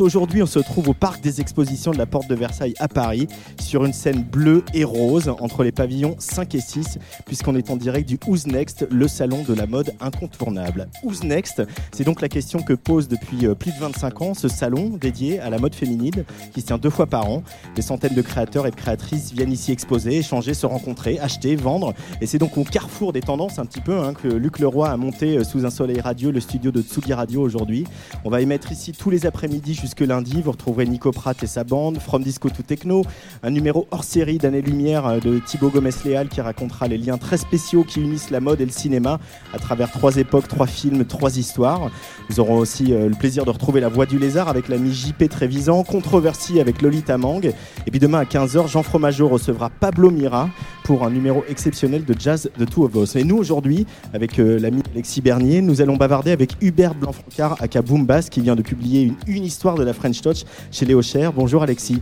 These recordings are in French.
Aujourd'hui, on se trouve au parc des expositions de la Porte de Versailles à Paris, sur une scène bleue et rose entre les pavillons 5 et 6, puisqu'on est en direct du Who's Next, le salon de la mode incontournable. Who's Next, c'est donc la question que pose depuis euh, plus de 25 ans ce salon dédié à la mode féminine, qui se tient deux fois par an. Des centaines de créateurs et de créatrices viennent ici exposer, échanger, se rencontrer, acheter, vendre. Et c'est donc au carrefour des tendances un petit peu hein, que Luc Leroy a monté euh, sous un soleil radio le studio de Tsugi Radio aujourd'hui. On va émettre ici tous les après-midi jusque lundi. Vous retrouverez Nico Pratt et sa bande, From Disco to Techno, un numéro hors série d'année lumière euh, de Thibaut Gomez-Léal qui racontera les liens très spéciaux qui unissent la mode et le cinéma à travers trois époques, trois films, trois histoires. Nous aurons aussi euh, le plaisir de retrouver La Voix du Lézard avec l'ami JP Trévisan, Controversie avec Lolita Mang. Et puis demain à 15h, Jean Fromageau recevra Pablo Mira pour un numéro exceptionnel de jazz de Two of Us. Et nous aujourd'hui, avec euh, l'ami Alexis Bernier, nous allons bavarder avec Hubert Blanc-Francard à Kaboom Bass qui vient de publier une, une histoire de la French Touch chez Léo Cher. Bonjour Alexis.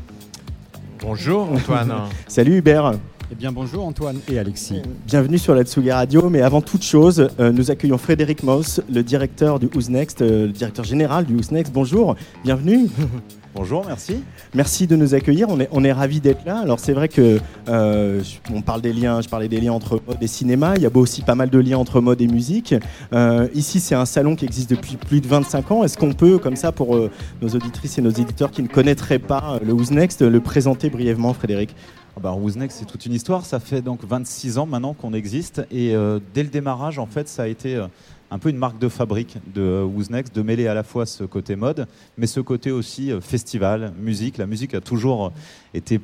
Bonjour Antoine. Salut Hubert. Eh bien bonjour Antoine et Alexis. Bienvenue sur la Tsugi Radio, mais avant toute chose, euh, nous accueillons Frédéric Moss, le directeur du Who's Next, euh, le directeur général du Who's Next. Bonjour, bienvenue. Bonjour, merci. Merci de nous accueillir. On est, on est ravis d'être là. Alors c'est vrai que euh, on parle des liens. Je parlais des liens entre mode et cinéma. Il y a aussi pas mal de liens entre mode et musique. Euh, ici, c'est un salon qui existe depuis plus de 25 ans. Est-ce qu'on peut, comme ça, pour euh, nos auditrices et nos éditeurs qui ne connaîtraient pas le Who's Next, le présenter brièvement, Frédéric? Bah, Who's Next, c'est toute une histoire. Ça fait donc 26 ans maintenant qu'on existe. Et euh, dès le démarrage, en fait, ça a été euh, un peu une marque de fabrique de euh, Who's Next, de mêler à la fois ce côté mode, mais ce côté aussi euh, festival, musique. La musique a toujours euh, été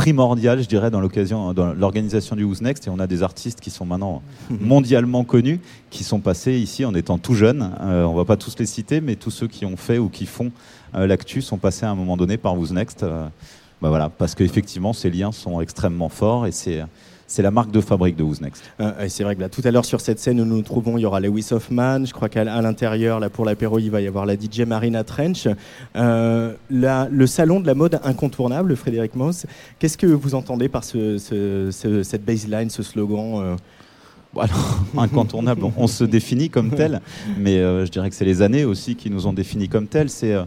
primordiale, je dirais, dans l'occasion, dans l'organisation du Who's Next. Et on a des artistes qui sont maintenant mondialement connus, qui sont passés ici en étant tout jeunes. Euh, on va pas tous les citer, mais tous ceux qui ont fait ou qui font euh, l'actu sont passés à un moment donné par Who's Next. Euh, bah voilà, parce qu'effectivement, ces liens sont extrêmement forts et c'est c'est la marque de fabrique de Who's Next. Euh, c'est vrai que là, tout à l'heure sur cette scène où nous nous trouvons, il y aura Lewis Hoffman. Je crois qu'à l'intérieur, là pour l'apéro, il va y avoir la DJ Marina Trench. Euh, la- le salon de la mode incontournable, Frédéric Moss. Qu'est-ce que vous entendez par ce, ce- ce- cette baseline, ce slogan euh? Bon, alors, incontournable, on, on se définit comme tel, mais euh, je dirais que c'est les années aussi qui nous ont définis comme tel. C'est euh,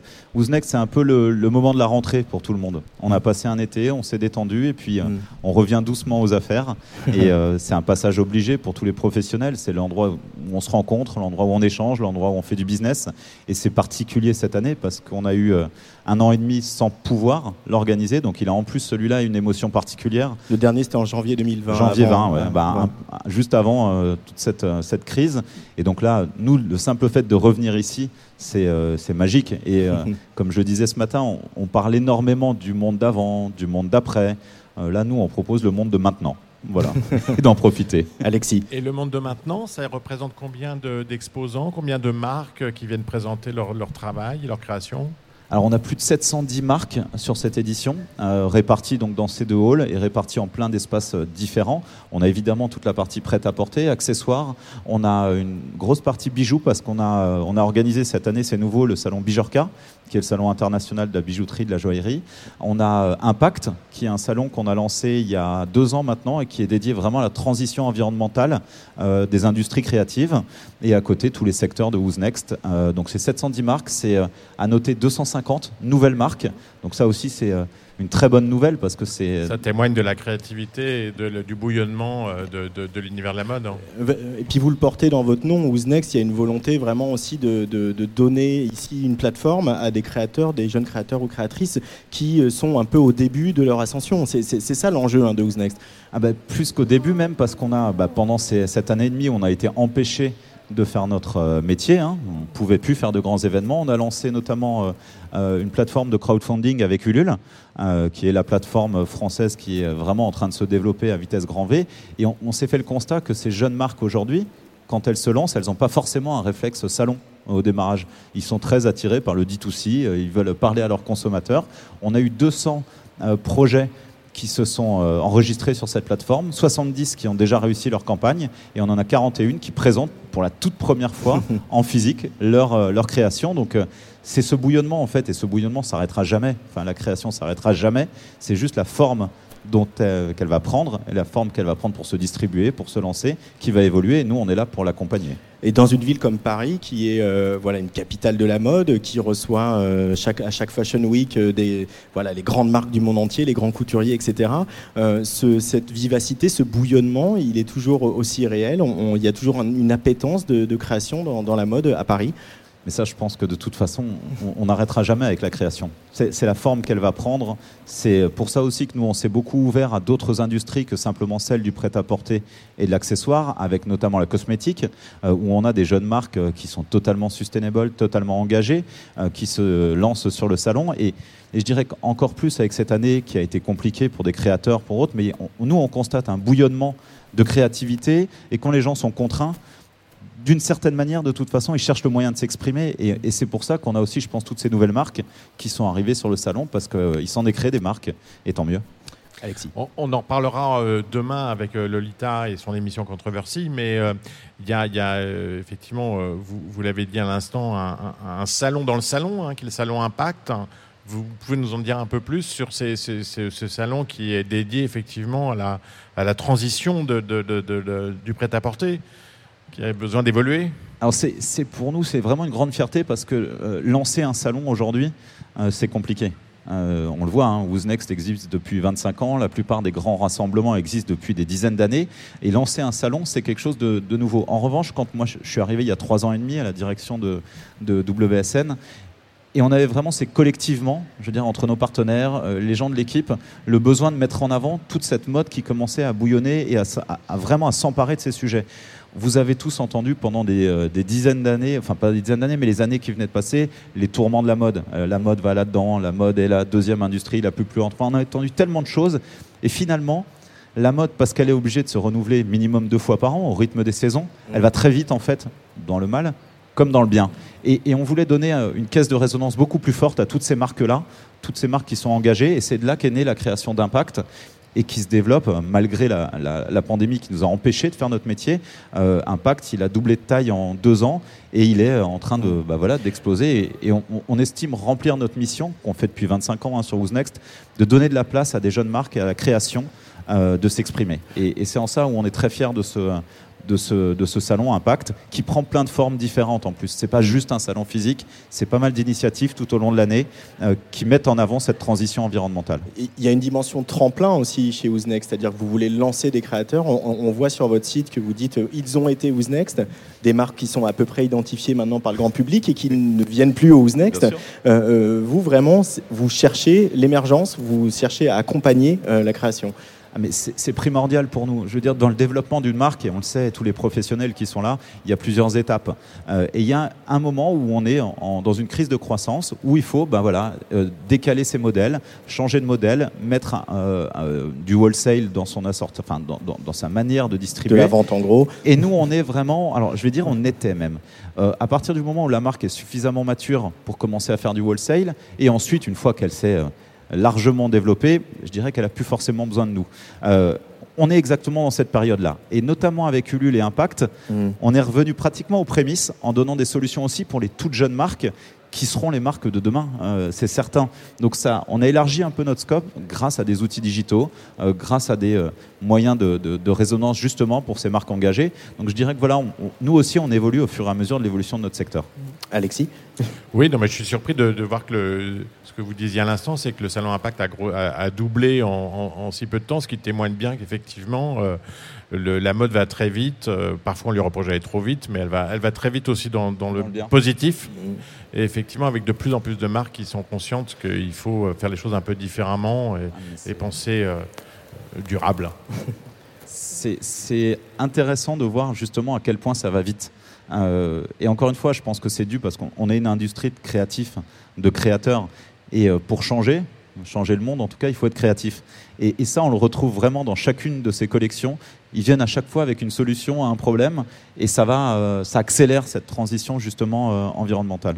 c'est un peu le, le moment de la rentrée pour tout le monde. On a passé un été, on s'est détendu et puis euh, Mm. on revient doucement aux affaires. Et euh, c'est un passage obligé pour tous les professionnels. C'est l'endroit où on se rencontre, l'endroit où on échange, l'endroit où on fait du business. Et c'est particulier cette année parce qu'on a eu euh, un an et demi sans pouvoir l'organiser. Donc il a en plus celui-là une émotion particulière. Le dernier, c'était en janvier 2020. Janvier avant, 20, ouais, bah, ouais. un- un- juste avant euh, toute cette, euh, cette crise. Et donc là, nous, le simple fait de revenir ici, c'est euh, c'est magique. Et euh, comme je le disais ce matin, on, on parle énormément du monde d'avant, du monde d'après. Euh, là, nous, on propose le monde de maintenant. Voilà, et d'en profiter. Alexis. Et le monde de maintenant, ça représente combien de- d'exposants, combien de marques qui viennent présenter leur, leur travail, leur création? Alors, on a plus de 710 marques sur cette édition, euh, réparties donc dans ces deux halls et réparties en plein d'espaces euh, différents. On a évidemment toute la partie prête à porter, accessoires. On a une grosse partie bijoux parce qu'on a, euh, on a organisé cette année, c'est nouveau, le salon Bijorca, qui est le salon international de la bijouterie, de la joaillerie. On a euh, Impact, qui est un salon qu'on a lancé il y a deux ans maintenant et qui est dédié vraiment à la transition environnementale euh, des industries créatives. Et à côté, tous les secteurs de Who's Next. Euh, donc c'est 710 marques, c'est à noter 250 nouvelles marques. Donc ça aussi, c'est euh, une très bonne nouvelle parce que c'est Ça témoigne de la créativité et de- le- du bouillonnement euh, de, de- de l'univers de la mode. hein. Euh, Et puis vous le portez dans votre nom, Who's Next, il y a une volonté vraiment aussi de, de- de donner ici une plateforme à des créateurs, des jeunes créateurs ou créatrices qui sont un peu au début de leur ascension. C'est c'est- c'est ça l'enjeu hein, de Who's Next. Ah bah, plus qu'au début même, parce qu'on a, bah, pendant ces- cette année et demie, on a été empêché de faire notre euh, métier. hein. On ne pouvait plus faire de grands événements. On a lancé notamment euh, euh, une plateforme de crowdfunding avec Ulule, qui est la plateforme française qui est vraiment en train de se développer à vitesse grand V. Et on s'est fait le constat que ces jeunes marques aujourd'hui, quand elles se lancent, elles n'ont pas forcément un réflexe salon. au démarrage. Ils sont très attirés par le D2C, ils veulent parler à leurs consommateurs. On a eu 200 projets qui se sont enregistrés sur cette plateforme, 70 qui ont déjà réussi leur campagne, et on en a 41 qui présentent pour la toute première fois en physique leur, leur création. Donc c'est ce bouillonnement en fait, et ce bouillonnement s'arrêtera jamais. Enfin, la création s'arrêtera jamais. C'est juste la forme dont qu'elle va prendre, et la forme qu'elle va prendre pour se distribuer, pour se lancer, qui va évoluer. Et nous, on est là pour l'accompagner. Et dans une ville comme Paris, qui est euh, voilà une capitale de la mode, qui reçoit euh, chaque, à chaque Fashion Week euh, des voilà les grandes marques du monde entier, les grands couturiers, etc. Ce, cette vivacité, ce bouillonnement, il est toujours aussi réel. Il y a toujours une appétence de, création dans, dans, la mode à Paris. Mais ça, je pense que de toute façon, on n'arrêtera jamais avec la création. C'est la forme qu'elle va prendre. C'est pour ça aussi que nous, on s'est beaucoup ouvert à d'autres industries que simplement celle du prêt-à-porter et de l'accessoire, avec notamment la cosmétique, euh, où on a des jeunes marques euh, qui sont totalement sustainable, totalement engagées, euh, qui se lancent sur le salon. Et, et je dirais qu'encore plus avec cette année qui a été compliquée pour des créateurs, pour autres, mais nous, on constate un bouillonnement de créativité. Et quand les gens sont contraints, d'une certaine manière, de toute façon, ils cherchent le moyen de s'exprimer. Et, c'est pour ça qu'on a aussi, je pense, toutes ces nouvelles marques qui sont arrivées sur le salon, parce qu'il s'en est créé des marques, et tant mieux. Alexis. On, en parlera euh, demain avec euh, Lolita et son émission Controversie, mais euh, il y a, effectivement, vous, l'avez dit à l'instant, un, salon dans le salon, hein, qui est le salon Impact. Vous pouvez nous en dire un peu plus sur ce salon qui est dédié effectivement à la, à la transition du prêt-à-porter? Qui a besoin d'évoluer Alors c'est pour nous, c'est vraiment une grande fierté parce que euh, lancer un salon aujourd'hui, euh, c'est compliqué. Euh, on le voit, hein, Next existe depuis 25 ans, la plupart des grands rassemblements existent depuis des dizaines d'années, et lancer un salon, c'est quelque chose de, nouveau. En revanche, quand moi je suis arrivé il y a trois ans et demi à la direction de, WSN, et on avait vraiment, c'est collectivement, je veux dire, entre nos partenaires, les gens de l'équipe, le besoin de mettre en avant toute cette mode qui commençait à bouillonner et à vraiment à s'emparer de ces sujets. Vous avez tous entendu pendant euh, des, dizaines d'années, enfin pas des dizaines d'années, mais les années qui venaient de passer, les tourments de la mode. Euh, la mode va là-dedans, la mode est la deuxième industrie la plus plus Enfin, on a entendu tellement de choses. Et finalement, la mode, parce qu'elle est obligée de se renouveler minimum deux fois par an au rythme des saisons, elle va très vite en fait, dans le mal comme dans le bien. Et, et on voulait donner euh, une caisse de résonance beaucoup plus forte à toutes ces marques-là, toutes ces marques qui sont engagées. Et c'est de là qu'est née la création d'Impact et qui se développe malgré la, pandémie qui nous a empêché de faire notre métier. Euh, Impact, il a doublé de taille en deux ans et il est en train de bah voilà d'exploser. Et, on, estime remplir notre mission qu'on fait depuis 25 ans hein, sur Who's Next, de donner de la place à des jeunes marques et à la création euh, de s'exprimer. Et, et c'est en ça où on est très fier de ce de ce, de ce salon Impact, qui prend plein de formes différentes en plus. C'est pas juste un salon physique, c'est pas mal d'initiatives tout au long de l'année euh, qui mettent en avant cette transition environnementale. Il y a une dimension tremplin aussi chez Who's Next, c'est-à-dire que vous voulez lancer des créateurs. On, voit sur votre site que vous dites euh, ils ont été Who's Next, des marques qui sont à peu près identifiées maintenant par le grand public et qui ne viennent plus au Who's Next. Euh, vous vraiment, vous cherchez l'émergence, vous cherchez à accompagner la création. Ah, mais c'est primordial pour nous. Je veux dire, dans le développement d'une marque, et on le sait, tous les professionnels qui sont là, il y a plusieurs étapes. Euh, et il y a un moment où on est dans une crise de croissance, où il faut ben voilà, euh, décaler ses modèles, changer de modèle, mettre euh, du wholesale dans, son assort, enfin, dans, dans, sa manière de distribuer. De la vente en gros. Et nous, on est vraiment, alors je vais dire, on était même. à partir du moment où la marque est suffisamment mature pour commencer à faire du wholesale, et ensuite, une fois qu'elle s'est largement développée, je dirais qu'elle a plus forcément besoin de nous. Euh, on est exactement dans cette période-là. Et notamment avec Ulule et Impact, mm. on est revenu pratiquement aux prémices en donnant des solutions aussi pour les toutes jeunes marques qui seront les marques de demain, euh, c'est certain. Donc ça, on a élargi un peu notre scope grâce à des outils digitaux, euh, grâce à des moyens de, résonance justement pour ces marques engagées. Donc je dirais que voilà, nous aussi, on évolue au fur et à mesure de l'évolution de notre secteur. Alexis Oui, non, mais je suis surpris de, voir que le, ce que vous disiez à l'instant, c'est que le salon Impact a, doublé en, si peu de temps, ce qui témoigne bien qu'effectivement, euh, la mode va très vite. Euh, parfois, on lui reproche d'aller trop vite, mais elle va, elle va très vite aussi dans, le, positif. Mm. Et effectivement, avec de plus en plus de marques qui sont conscientes qu'il faut euh, faire les choses un peu différemment et, ah, penser durable. C'est intéressant de voir justement à quel point ça va vite. Et encore une fois, je pense que c'est dû parce qu'on est une industrie de créatifs, de créateurs. Et euh, pour changer, changer le monde, en tout cas, il faut être créatif. Et, ça, on le retrouve vraiment dans chacune de ces collections. Ils viennent à chaque fois avec une solution à un problème, et ça va, euh, ça accélère cette transition justement euh, environnementale.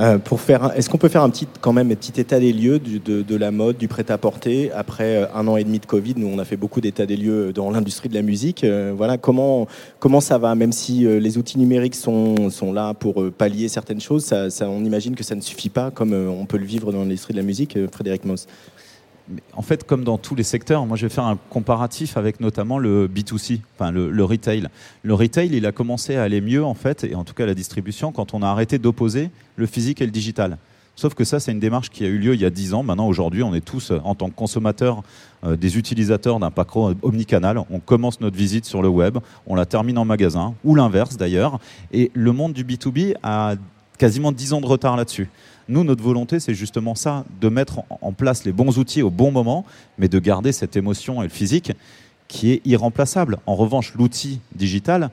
Euh, pour faire, est-ce qu'on peut faire un petit, quand même, un petit état des lieux du, de, de, la mode, du prêt-à-porter après euh, un an et demi de Covid Nous, on a fait beaucoup d'états des lieux dans l'industrie de la musique. Euh, voilà, comment comment ça va Même si euh, les outils numériques sont, sont là pour euh, pallier certaines choses, ça, ça, on imagine que ça ne suffit pas, comme euh, on peut le vivre dans l'industrie de la musique. Frédéric Moss en fait, comme dans tous les secteurs, moi je vais faire un comparatif avec notamment le B2C, enfin le, retail. Le retail, il a commencé à aller mieux en fait, et en tout cas la distribution, quand on a arrêté d'opposer le physique et le digital. Sauf que ça, c'est une démarche qui a eu lieu il y a 10 ans. Maintenant, aujourd'hui, on est tous, en tant que consommateurs, euh, des utilisateurs d'un parcours omnicanal. On commence notre visite sur le web, on la termine en magasin, ou l'inverse d'ailleurs. Et le monde du B2B a quasiment 10 ans de retard là-dessus. Nous, notre volonté, c'est justement ça, de mettre en place les bons outils au bon moment, mais de garder cette émotion et le physique qui est irremplaçable. En revanche, l'outil digital,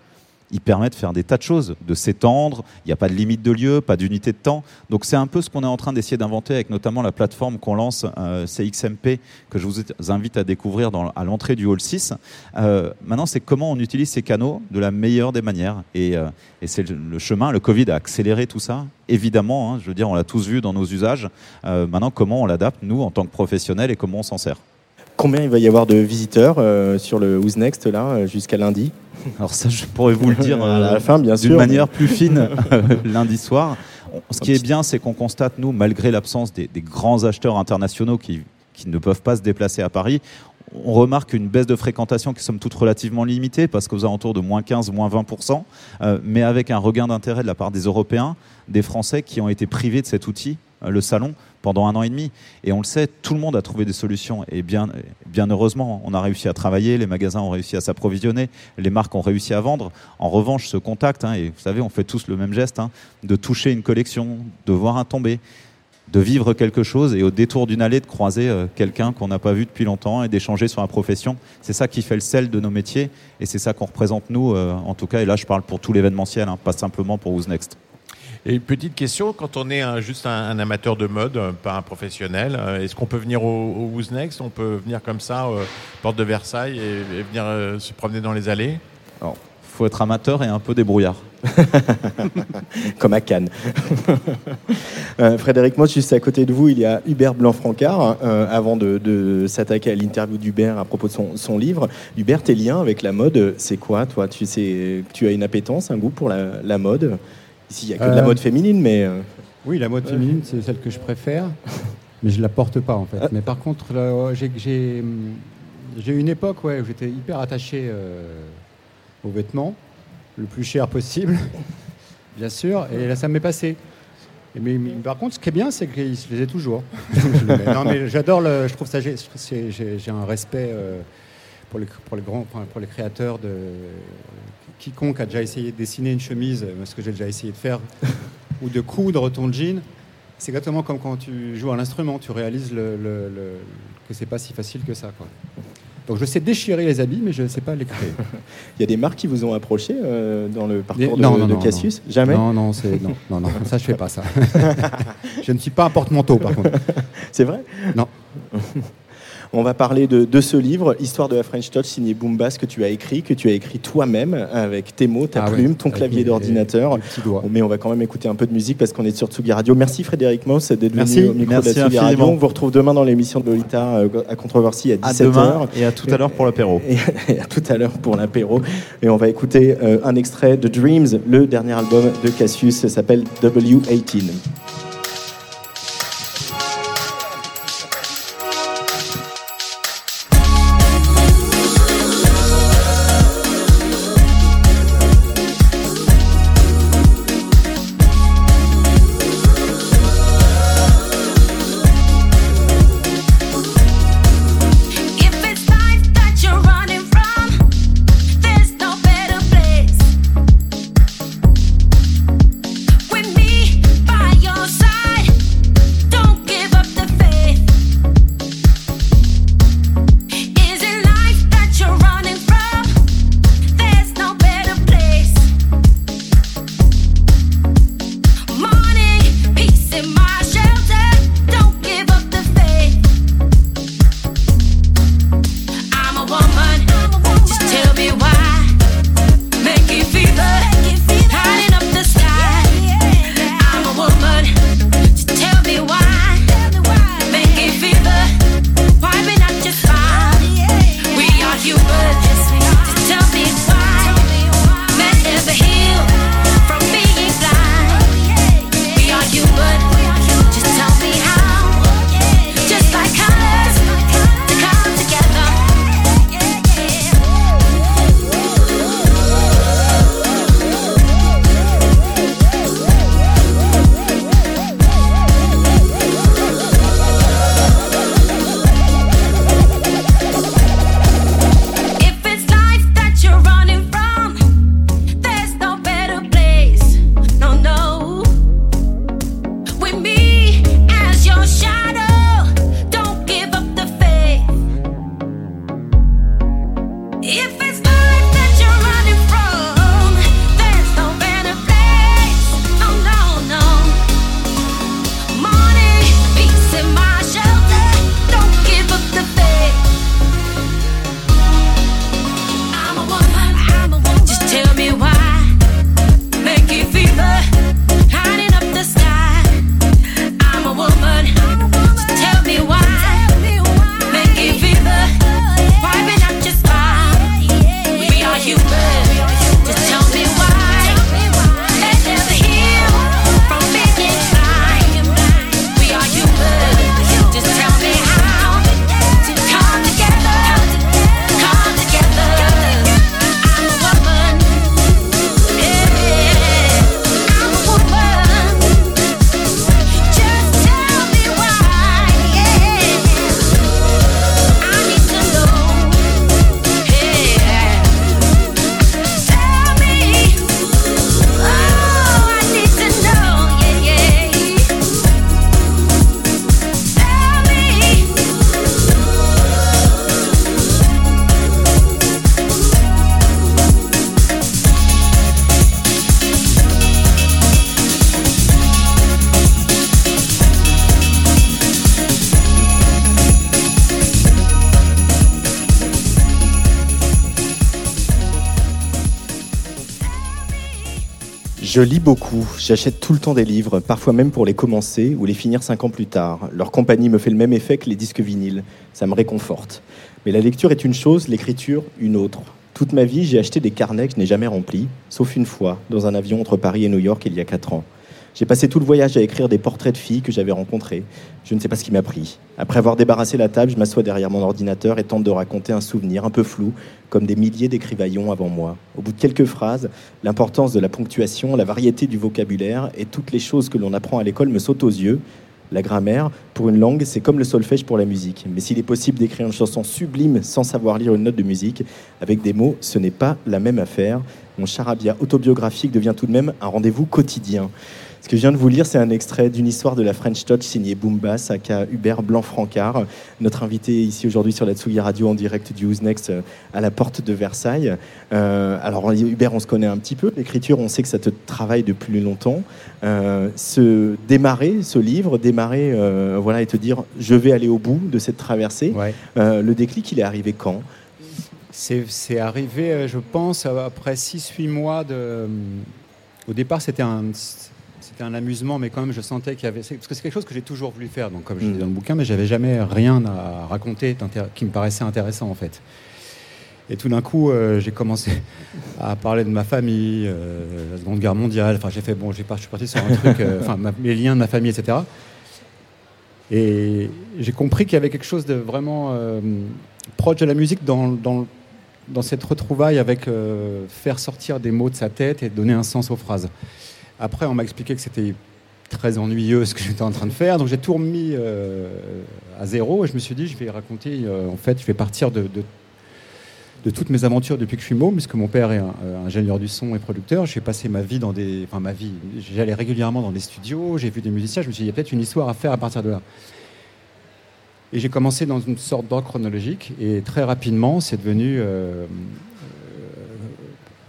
il permet de faire des tas de choses, de s'étendre, il n'y a pas de limite de lieu, pas d'unité de temps. Donc c'est un peu ce qu'on est en train d'essayer d'inventer avec notamment la plateforme qu'on lance, euh, CXMP, que je vous invite à découvrir à l'entrée du Hall 6. Euh, maintenant, c'est comment on utilise ces canaux de la meilleure des manières. Et, euh, c'est le, chemin, le Covid a accéléré tout ça, évidemment, hein, je veux dire, on l'a tous vu dans nos usages. Maintenant, comment on l'adapte, nous, en tant que professionnels, et comment on s'en sert. Combien il va y avoir de visiteurs euh, sur le Who's Next là jusqu'à lundi? Alors ça, je pourrais vous le dire à la fin, bien sûr, d'une manière plus fine lundi soir. Ce qui est bien, c'est qu'on constate, nous, malgré l'absence des, des, grands acheteurs internationaux qui, qui, ne peuvent pas se déplacer à Paris, on remarque une baisse de fréquentation qui somme toute relativement limitée, parce qu'aux alentours de moins 15, moins 20%, euh, mais avec un regain d'intérêt de la part des Européens, des Français qui ont été privés de cet outil, euh, le salon, pendant un an et demi. Et on le sait, tout le monde a trouvé des solutions. Et bien, bien heureusement, on a réussi à travailler, les magasins ont réussi à s'approvisionner, les marques ont réussi à vendre. En revanche, ce contact, hein, et vous savez, on fait tous le même geste, hein, de toucher une collection, de voir un tombé, de vivre quelque chose et au détour d'une allée de croiser euh, quelqu'un qu'on n'a pas vu depuis longtemps et d'échanger sur la profession. C'est ça qui fait le sel de nos métiers et c'est ça qu'on représente nous, euh, en tout cas. Et là, je parle pour tout l'événementiel, hein, pas simplement pour Who's Next. Et petite question, quand on est un, juste un, un, amateur de mode, pas un professionnel, euh, est-ce qu'on peut venir au, au Who's Next? On peut venir comme ça, euh, porte de Versailles, et, et venir euh, se promener dans les allées? Alors, faut être amateur et un peu débrouillard. Comme à Cannes. euh, Frédéric Moss, juste à côté de vous, il y a Hubert Blanc-Francard. Euh, avant de, de s'attaquer à l'interview d'Hubert à propos de son, son, livre, Hubert, tes liens avec la mode, c'est quoi, toi? Tu, sais, tu as une appétence, un goût pour la, la mode? Ici, il n'y a que euh, de la mode féminine, mais... Euh, oui, la mode féminine, c'est celle que je préfère, mais je ne la porte pas, en fait. Mais par contre, j'ai eu une époque ouais, où j'étais hyper attaché euh, aux vêtements, le plus cher possible, bien sûr, et là, ça m'est passé. Mais, mais, par contre, ce qui est bien, c'est que je les ai toujours. non, mais j'adore. Je trouve ça. J'ai un respect euh, pour, les, pour, les grands, pour les créateurs de. Quiconque a déjà essayé de dessiner une chemise, ce que j'ai déjà essayé de faire, ou de coudre ton jean, c'est exactement comme quand tu joues à l'instrument. Tu réalises le, le, le, que c'est pas si facile que ça. Quoi. Donc je sais déchirer les habits, mais je ne sais pas les créer. Il y a des marques qui vous ont approché euh, dans le parcours non, de, non, de Cassius non. Jamais non non, non, non, non, ça je fais pas ça. je ne suis pas un porte-manteau par contre. C'est vrai? Non. On va parler de, de, ce livre, Histoire de la French Touch, signé Boombas, que tu as écrit, que tu as écrit toi-même, avec tes mots, ta ah plume, ouais, ton clavier d'ordinateur. Mais on va quand même écouter un peu de musique parce qu'on est sur Tsugi Radio. Merci Frédéric Moss d'être venu au micro Merci de Tsugi Radio. On vous retrouve demain dans l'émission de Lolita à Controversie à 17h. Et à tout à l'heure pour l'apéro. Et, et, à tout à l'heure pour l'apéro. Et on va écouter euh, un extrait de Dreams, le dernier album de Cassius, s'appelle W18. Je lis beaucoup, j'achète tout le temps des livres, parfois même pour les commencer ou les finir cinq ans plus tard. Leur compagnie me fait le même effet que les disques vinyles, ça me réconforte. Mais la lecture est une chose, l'écriture une autre. Toute ma vie, j'ai acheté des carnets que je n'ai jamais remplis, sauf une fois, dans un avion entre Paris et New York il y a quatre ans. J'ai passé tout le voyage à écrire des portraits de filles que j'avais rencontrées. Je ne sais pas ce qui m'a pris. Après avoir débarrassé la table, je m'assois derrière mon ordinateur et tente de raconter un souvenir un peu flou, comme des milliers d'écrivaillons avant moi. Au bout de quelques phrases, l'importance de la ponctuation, la variété du vocabulaire et toutes les choses que l'on apprend à l'école me sautent aux yeux. La grammaire, pour une langue, c'est comme le solfège pour la musique. Mais s'il est possible d'écrire une chanson sublime sans savoir lire une note de musique, avec des mots, ce n'est pas la même affaire. Mon charabia autobiographique devient tout de même un rendez-vous quotidien. Ce que je viens de vous lire, c'est un extrait d'une histoire de la French Touch signée Boombass, aka Hubert Blanc-Francard, notre invité ici aujourd'hui sur la Tsugi Radio en direct du Who's Next euh, à la porte de Versailles. Euh, alors Hubert, on se connaît un petit peu. L'écriture, on sait que ça te travaille depuis longtemps. Euh, se démarrer ce livre, démarrer voilà, et te dire je vais aller au bout de cette traversée. le déclic, il est arrivé quand? C'est arrivé, je pense, après 6-8 mois de... Au départ, c'était un, c'était un amusement, mais quand même, je sentais qu'il y avait. Parce que c'est quelque chose que j'ai toujours voulu faire, donc comme je dis mm. dans le bouquin, mais j'avais jamais rien à raconter qui me paraissait intéressant en fait. Et tout d'un coup, euh, j'ai commencé à parler de ma famille, euh, la Seconde Guerre mondiale. Enfin, j'ai fait bon, je suis parti sur un truc, euh, enfin, mes liens de ma famille, etc. Et j'ai compris qu'il y avait quelque chose de vraiment proche de la musique dans, dans, dans cette retrouvaille avec faire sortir des mots de sa tête et donner un sens aux phrases. Après, on m'a expliqué que c'était très ennuyeux ce que j'étais en train de faire. Donc j'ai tout remis euh, à zéro et je me suis dit, je vais raconter, euh, en fait, je vais partir de, toutes mes aventures depuis que je suis môme, puisque mon père est euh, ingénieur du son et producteur. J'ai passé ma vie dans des. Enfin, ma vie, j'allais régulièrement dans des studios, j'ai vu des musiciens, je me suis dit, il y a peut-être une histoire à faire à partir de là. Et j'ai commencé dans une sorte d'ordre chronologique et très rapidement, c'est devenu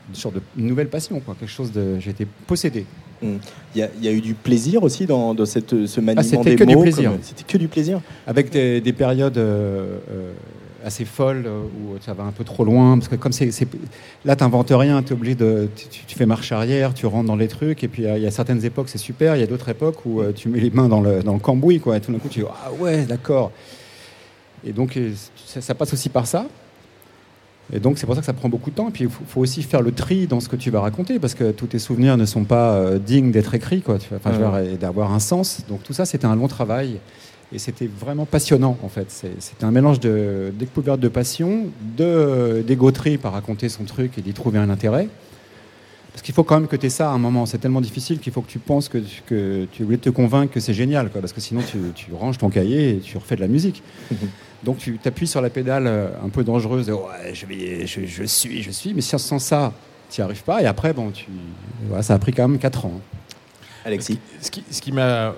une sorte de nouvelle passion, quoi. quelque chose de. J'ai été possédé. Hmm. Il y, a eu du plaisir aussi dans, cette, ce maniement ah, c'était que Du plaisir. C'était que du plaisir. Avec des, périodes euh, euh, assez folles euh, où ça va un peu trop loin, parce que comme c'est, là, t'inventes rien, es obligé de, tu, fais marche arrière, tu rentres dans les trucs, et puis il y, a certaines époques c'est super, il y a d'autres époques où tu mets les mains dans le, dans le cambouis, quoi, et tout d'un coup tu dis ah ouais, d'accord. Et donc ça passe aussi par ça. Et donc c'est pour ça que ça prend beaucoup de temps. Et puis il faut, aussi faire le tri dans ce que tu vas raconter, parce que tous tes souvenirs ne sont pas euh, dignes d'être écrits, quoi. Enfin, et d'avoir un sens. Donc tout ça, c'était un long travail. Et c'était vraiment passionnant, en fait. C'était un mélange de découverte de passion, d'égoterie par raconter son truc et d'y trouver un intérêt. Parce qu'il faut quand même que tu aies ça à un moment. C'est tellement difficile qu'il faut que tu penses que, que tu voulais te convaincre que c'est génial. Quoi, parce que sinon, tu, tu, ranges ton cahier et tu refais de la musique. Donc tu t'appuies sur la pédale euh, un peu dangereuse, ouais, je, vais, je, suis, je suis, mais sans ça, tu n'y arrives pas. Et après, bon, tu, ça a pris quand même 4 ans. Alexis Ce qui, ce qui m'a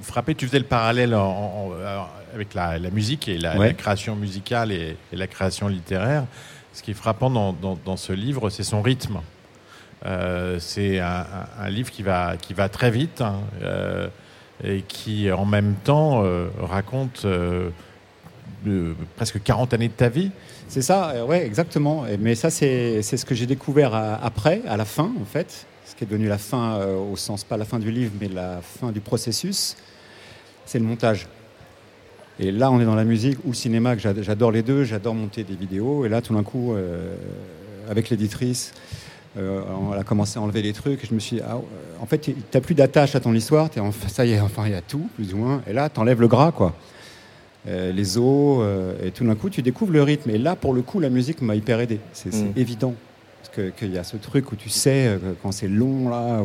frappé, tu faisais le parallèle euh, avec la, musique et la, création musicale et, la création littéraire. Ce qui est frappant dans, dans, ce livre, c'est son rythme. Euh, c'est un, livre qui va, très vite hein, et qui, en même temps, raconte de presque 40 années de ta vie. C'est ça, euh, ouais, exactement. Mais ça, c'est ce que j'ai découvert après, à la fin, en fait. Ce qui est devenu la fin, euh, au sens pas la fin du livre, mais la fin du processus. C'est le montage. Et là, on est dans la musique ou le cinéma, j'adore les deux. J'adore monter des vidéos. Et là, tout d'un coup, euh, avec l'éditrice, on a commencé à enlever les trucs. Et je me suis dit, ah, en fait, tu n'as plus d'attache à ton histoire. Es en, ça y est, enfin, il y a tout, plus ou moins. Et là, tu enlèves le gras, quoi. Euh, les os, euh, et tout d'un coup, tu découvres le rythme. Et là, pour le coup, la musique m'a hyper aidé. C'est mm. évident. Parce qu'il y a ce truc où tu sais euh, quand c'est long, là.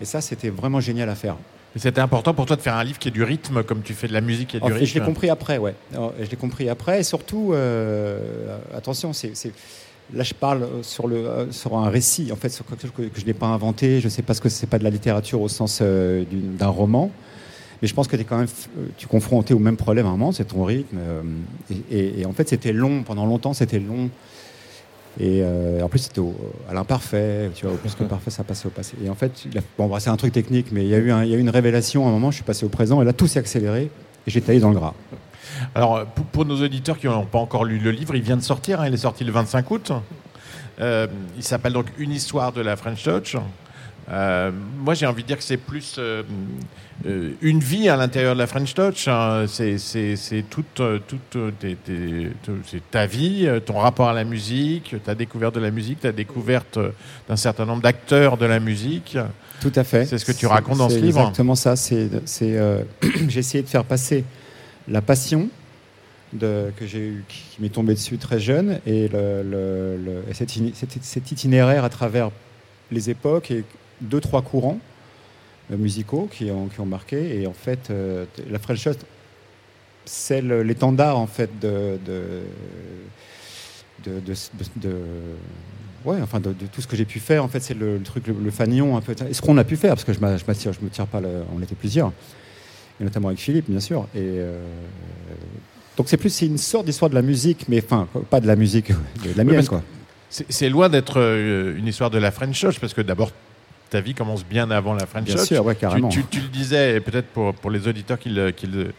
Et ça, c'était vraiment génial à faire. C'était important pour toi de faire un livre qui ait du rythme, comme tu fais de la musique qui a du rythme. Je l'ai compris après, ouais. je l'ai compris après, et surtout, attention, c'est, là je parle sur, le, sur un récit, en fait, sur quelque chose que, je n'ai pas inventé. Je ne sais pas ce que c'est pas de la littérature au sens d'un roman. Mais je pense que tu es quand même euh, confronté au même problème à un moment, c'est ton rythme. Euh, et, en fait, c'était long, pendant longtemps, c'était long. Et euh, en plus, c'était à l'imparfait, tu vois, au plus que parfait, ça passait au passé. Et en fait, bon, bah, c'est un truc technique, mais il y, a eu il y a eu une révélation à un moment, je suis passé au présent, et là, tout s'est accéléré, et j'ai taillé dans le gras. Alors, pour, nos auditeurs qui n'ont pas encore lu le livre, il vient de sortir, hein, il est sorti le 25 août. il s'appelle donc Une histoire de la French Touch. Euh, moi, j'ai envie de dire que c'est plus euh, euh, une vie à l'intérieur de la French Touch. hein. C'est- toute, euh, euh, ta vie, euh, ton rapport à la musique, ta découverte de la musique, ta découverte euh, d'un certain nombre d'acteurs de la musique. Tout à fait. C'est ce que tu racontes dans ce c'est livre. Exactement ça. C'est, euh, j'ai essayé de faire passer la passion que j'ai eu, qui m'est tombée dessus très jeune, et, cet, itinéraire à travers les époques et deux trois courants euh, musicaux qui ont, marqué. Et en fait, euh, la French Touch, c'est l'étendard en fait de, ouais, enfin de, tout ce que j'ai pu faire. En fait, c'est le, truc, le, le fanion un peu. Et ce qu'on a pu faire, parce que je ne me tire pas. on était plusieurs, et notamment avec Philippe, bien sûr. Et euh, donc c'est plus c'est une sorte d'histoire de la musique, mais enfin pas de la musique, de la mienne quoi. C'est loin d'être euh, une histoire de la French Touch, parce que d'abord, ta vie commence bien avant la French Bien Touch. sûr, ouais, Tu, carrément. tu- tu le disais, peut-être pour, pour les auditeurs qui, le- qui le-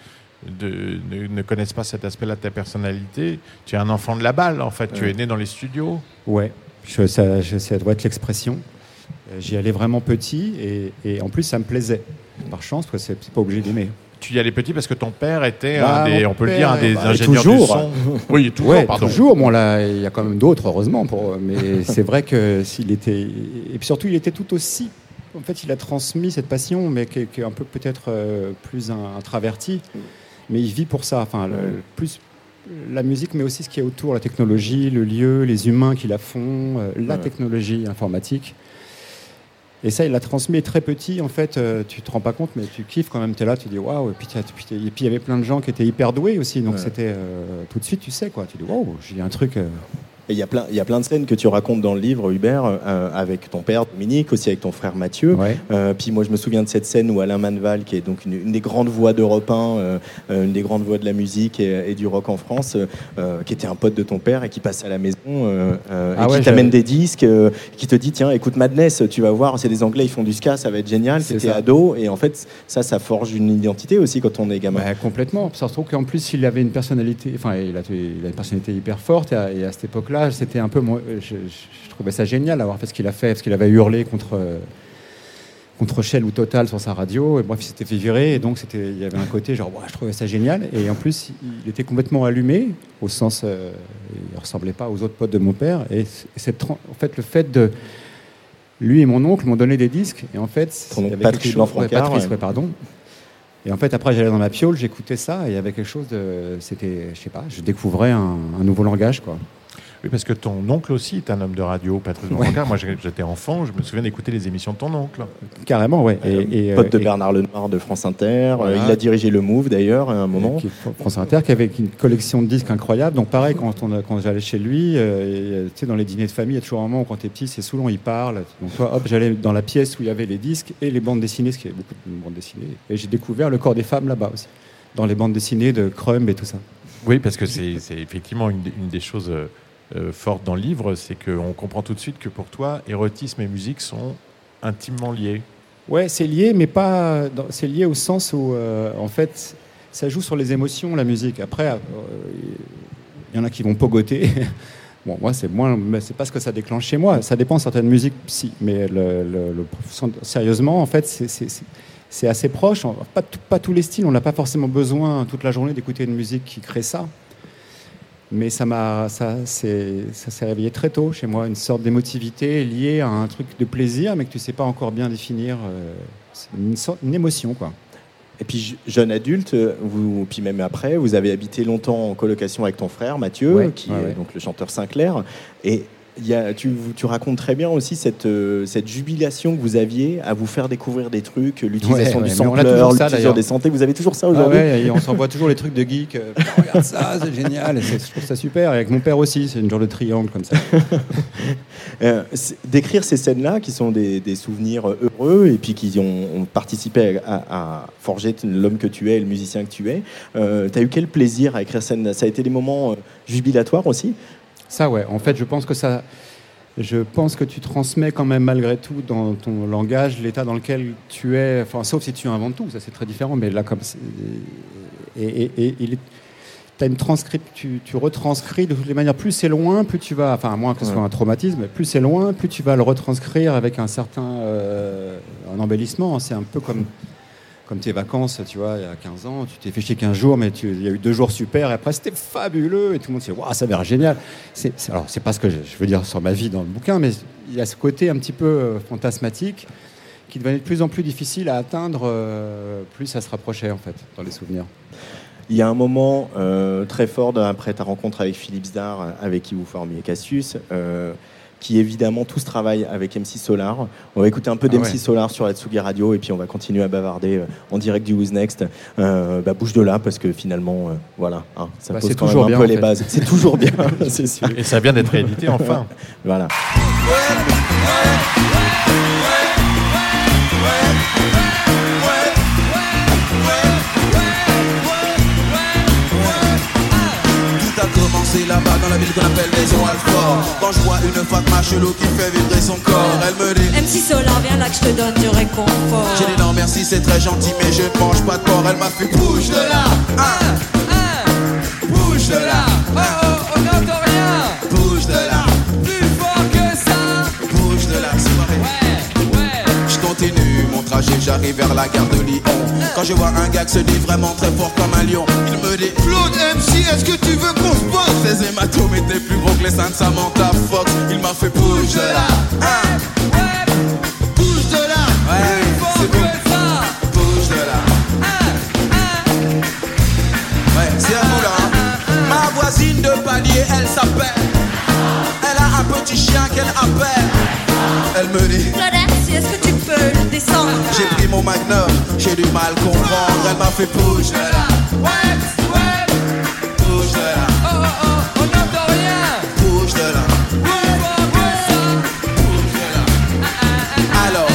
de- ne, ne connaissent pas cet aspect-là de ta personnalité, tu es un enfant de la balle, en fait. Tu Ouais. es né dans les studios. Ouais, je, ça, je- ça doit être l'expression. Euh, J'y allais vraiment petit, et, et en plus ça me plaisait. Par chance, parce que c'est pas obligé d'aimer. Tu y allais petit parce que ton père était, Bah, un des, on peut le dire, un des bah, ingénieurs toujours. du son. Oui, toujours, ouais, pardon. toujours. Bon, là, il y a quand même d'autres, heureusement. Pour, mais c'est vrai que s'il était. Et puis surtout, il était tout aussi. En fait, il a transmis cette passion, mais qui est, qui est un peu peut-être euh, plus un- introverti. Mais il vit pour ça. Enfin, le- plus la musique, mais aussi ce qui est autour, la technologie, le lieu, les humains qui la font, euh, la Ouais. technologie informatique. Et ça, il l'a transmis très petit. En fait, euh, tu te rends pas compte, mais tu kiffes quand même. Tu es là, tu dis waouh. Et puis, il y avait plein de gens qui étaient hyper doués aussi. Donc, Ouais. c'était euh, tout de suite, tu sais quoi. Tu dis waouh, j'ai un truc. Et il y, a plein, il y a plein de scènes que tu racontes dans le livre, Hubert, euh, avec ton père Dominique, aussi avec ton frère Mathieu. Ouais. Euh, puis moi, je me souviens de cette scène où Alain Manval, qui est donc une, une des grandes voix d'Europe 1, euh, une des grandes voix de la musique et, et du rock en France, qui était un pote de ton père et qui passe à la maison Ah et ouais, qui t'amène je- des disques, qui te dit tiens, écoute Madness, tu vas voir, c'est des Anglais, ils font du ska, ça va être génial. C'était ado et en fait, ça, ça forge une identité aussi quand on est gamin. Bah, complètement. Ça se trouve qu'en plus, il avait une personnalité, enfin, il a, il a une personnalité hyper forte. Et à, et à cette époque-là, c'était un peu, moi, je, je- trouvais ça génial d'avoir fait ce qu'il a fait, parce qu'il avait hurlé contre euh, contre Shell ou Total sur sa radio. Et bref, il s'était fait virer, et donc il y avait un côté genre, ouais, je trouvais ça génial. Et en plus, il était complètement allumé, au sens, euh, il ressemblait pas aux autres potes de mon père. Et cette, en fait, le fait de lui et mon oncle m'ont donné des disques, et en fait, Ton oncle Patrice chose- ouais, Patrice, ouais. ouais, pardon. Et en fait, après, j'allais dans ma piole, j'écoutais ça, et il y avait quelque chose de. C'était, je sais pas, je découvrais un, un nouveau langage, quoi. Oui, parce que ton oncle aussi est un homme de radio, Patrice Ouais. Moi, j'étais enfant, je me souviens d'écouter les émissions de ton oncle. Carrément, ouais. Et, et, Pote de euh, et- Bernard Lenoir de France Inter. Voilà. Euh, il a dirigé le Move d'ailleurs à un moment. qui est France Inter, qui avait une collection de disques incroyable. Donc pareil, quand, j'allais chez lui, euh, et, tu sais, dans les dîners de famille, il y a toujours un moment où quand t'es petit, c'est Soulon, il parle. Donc toi, hop, j'allais dans la pièce où il y avait les disques et les bandes dessinées, parce qu'il y avait beaucoup de bandes dessinées. Et j'ai découvert le corps des femmes là-bas aussi, dans les bandes dessinées de Crumb et tout ça. Oui, parce que c'est effectivement une, des- une des choses euh, euh, fortes dans le livre, c'est qu'on comprend tout de suite que pour toi, érotisme et musique sont intimement liés. Ouais, c'est lié, mais pas. C'est lié au sens où, euh, en fait, ça joue sur les émotions, la musique. Après, euh, il y en a qui vont pogoter. Bon, moi, c'est moins, mais c'est pas ce que ça déclenche chez moi. Ça dépend certaines musiques, si. Mais sérieusement, en fait, c'est- assez proche. Pas tous les styles. On n'a pas forcément besoin toute la journée d'écouter une musique qui crée ça. Mais ça m'a, ça, c'est- ça s'est réveillé très tôt chez moi, une sorte d'émotivité liée à un truc de plaisir, mais que tu sais pas encore bien définir. euh, une, sorte, une émotion, quoi. Et puis je- jeune adulte, euh, vous, puis même après, vous avez habité longtemps en colocation avec ton frère Mathieu, Ouais, qui ouais, est ouais. donc le chanteur Sinclair. Et y a, tu, racontes très bien aussi cette, euh, cette jubilation que vous aviez à vous faire découvrir des trucs, l'utilisation Ouais, du sampler, l'utilisation des santé. Vous avez toujours ça Ah aujourd'hui ouais, et on s'envoie toujours les trucs de geek. euh, regarde ça, c'est génial. Je trouve ça super. Et avec mon père aussi, c'est une genre de triangle comme ça. Euh, D'écrire ces scènes-là, qui sont des, des souvenirs euh, heureux et puis qui ont, ont participé à, à forger l'homme que tu es, et le musicien que tu es, euh, tu as eu quel plaisir à écrire scène Ça a été des moments euh, jubilatoires aussi? Ça, ouais. En fait, je pense que ça. Je pense que tu transmets quand même malgré tout dans ton langage l'état dans lequel tu es. Enfin, sauf si tu inventes tout, ça c'est très différent. Mais là, comme et, et- et as une transcript, tu, tu, retranscris de toutes les manières. Plus c'est loin, plus tu vas, enfin à moins que ce soit un traumatisme, plus c'est loin, plus tu vas le retranscrire avec un certain euh, un embellissement. C'est un peu comme comme tes vacances, tu vois, il y a 15 ans, tu t'es fait chier 15 jours, mais il y a eu deux jours super, et après c'était fabuleux, et tout le monde s'est dit, waouh, ça a l'air génial. C'est, alors, c'est pas ce que je, veux dire sur ma vie dans le bouquin, mais il y a ce côté un petit peu euh, fantasmatique qui devenait de plus en plus difficile à atteindre, euh, plus ça se rapprochait, en fait, dans les souvenirs. Il y a un moment euh, très fort après ta rencontre avec Philippe Zdar, avec qui vous formiez Cassius, qui évidemment tout ce travail avec MC Solar. On va écouter un peu ah d'MC ouais. Solar sur la Tsugi Radio et puis on va continuer à bavarder euh, en direct du Who's Next. Euh, bah, bouge de là parce que finalement, euh, voilà, hein, ça bah, pose quand toujours même un bien, peu les fait. bases. C'est toujours bien, c'est sûr. Et ça vient d'être réédité enfin. Voilà. Là-bas dans la ville qu'on appelle Maison Alfort Quand je vois une Fatma chelou qui fait vibrer son corps Elle me dit MC Solar, viens là que je te donne du réconfort. J'ai dit non merci c'est très gentil mais je ne mange pas de porc. Elle m'a fait bouge de là. Hein. Bouge de là. Oh oh, on n'entend rien. Bouge de là. Plus fort que ça. Bouge de là c'est Ouais, ouais. Je continue mon trajet, j'arrive vers la gare de Lyon. Quand je vois un gars qui se dit vraiment très fort comme un lion, il me dit Claude MC, est-ce que tu veux qu'on se bosse Ses hématomes étaient plus gros que les seins de Samantha Fox. Il m'a fait bouge de là, hein, Ouais, bouge de là, ouais, plus fort c'est bon, bouge de là. Ouais, c'est à nous là. hein. Ma voisine de palier, elle s'appelle. Elle a un petit chien qu'elle appelle. Elle me dit descendre. J'ai pris mon magnum, j'ai du mal comprendre. Elle m'a fait bouge de là, Ouais, ouais. Bouge de là, Oh oh oh, on n'entend rien. Bouge de là, Plus fort que ça bouge de là. Alors,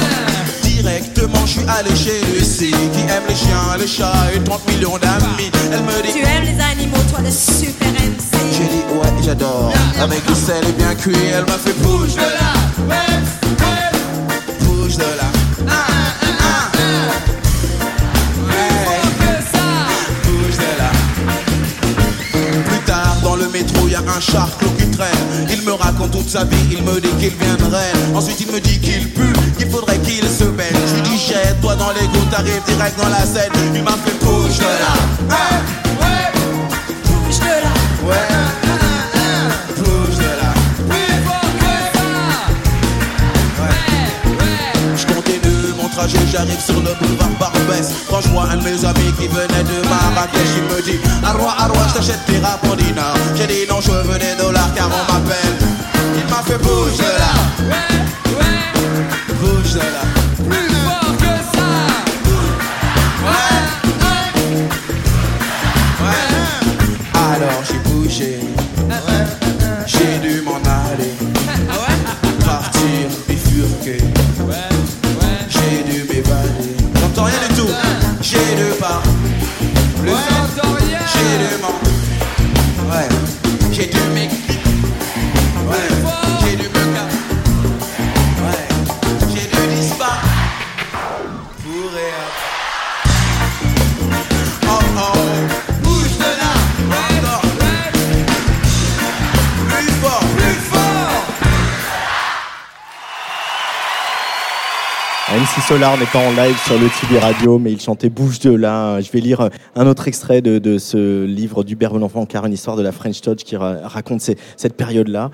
directement, je suis allé chez Lucie, qui aime les chiens, les chats et 30 millions d'amis. Elle me Tu dit, aimes les animaux, toi le super MC. j'ai dit ouais, j'adore. Avec du sel et bien cuit, elle m'a fait bouge de là, ouais un charclo qui traîne. Il me raconte toute sa vie, il me dit qu'il Rennes. Ensuite, il me dit qu'il pue, qu'il faudrait qu'il se baigne. Je lui dis, jette-toi dans les gouttes, t'arrives direct dans la scène. Il m'a fait bouge de là. J'arrive sur le boulevard Barbès. Quand je vois un de mes amis qui venait de Marrakech Il me dit Arwa, Arwa, je t'achète des rap en dinar J'ai dit non, je veux des dollars car on m'appelle Il m'a fait bouge de là, bouge de là Solar n'est pas en live sur le TV Radio, mais il chantait Bouge de là. Je vais lire un autre extrait de, de ce livre d'Hubert Bonenfant, car une histoire de la French Touch qui ra- raconte cette période-là.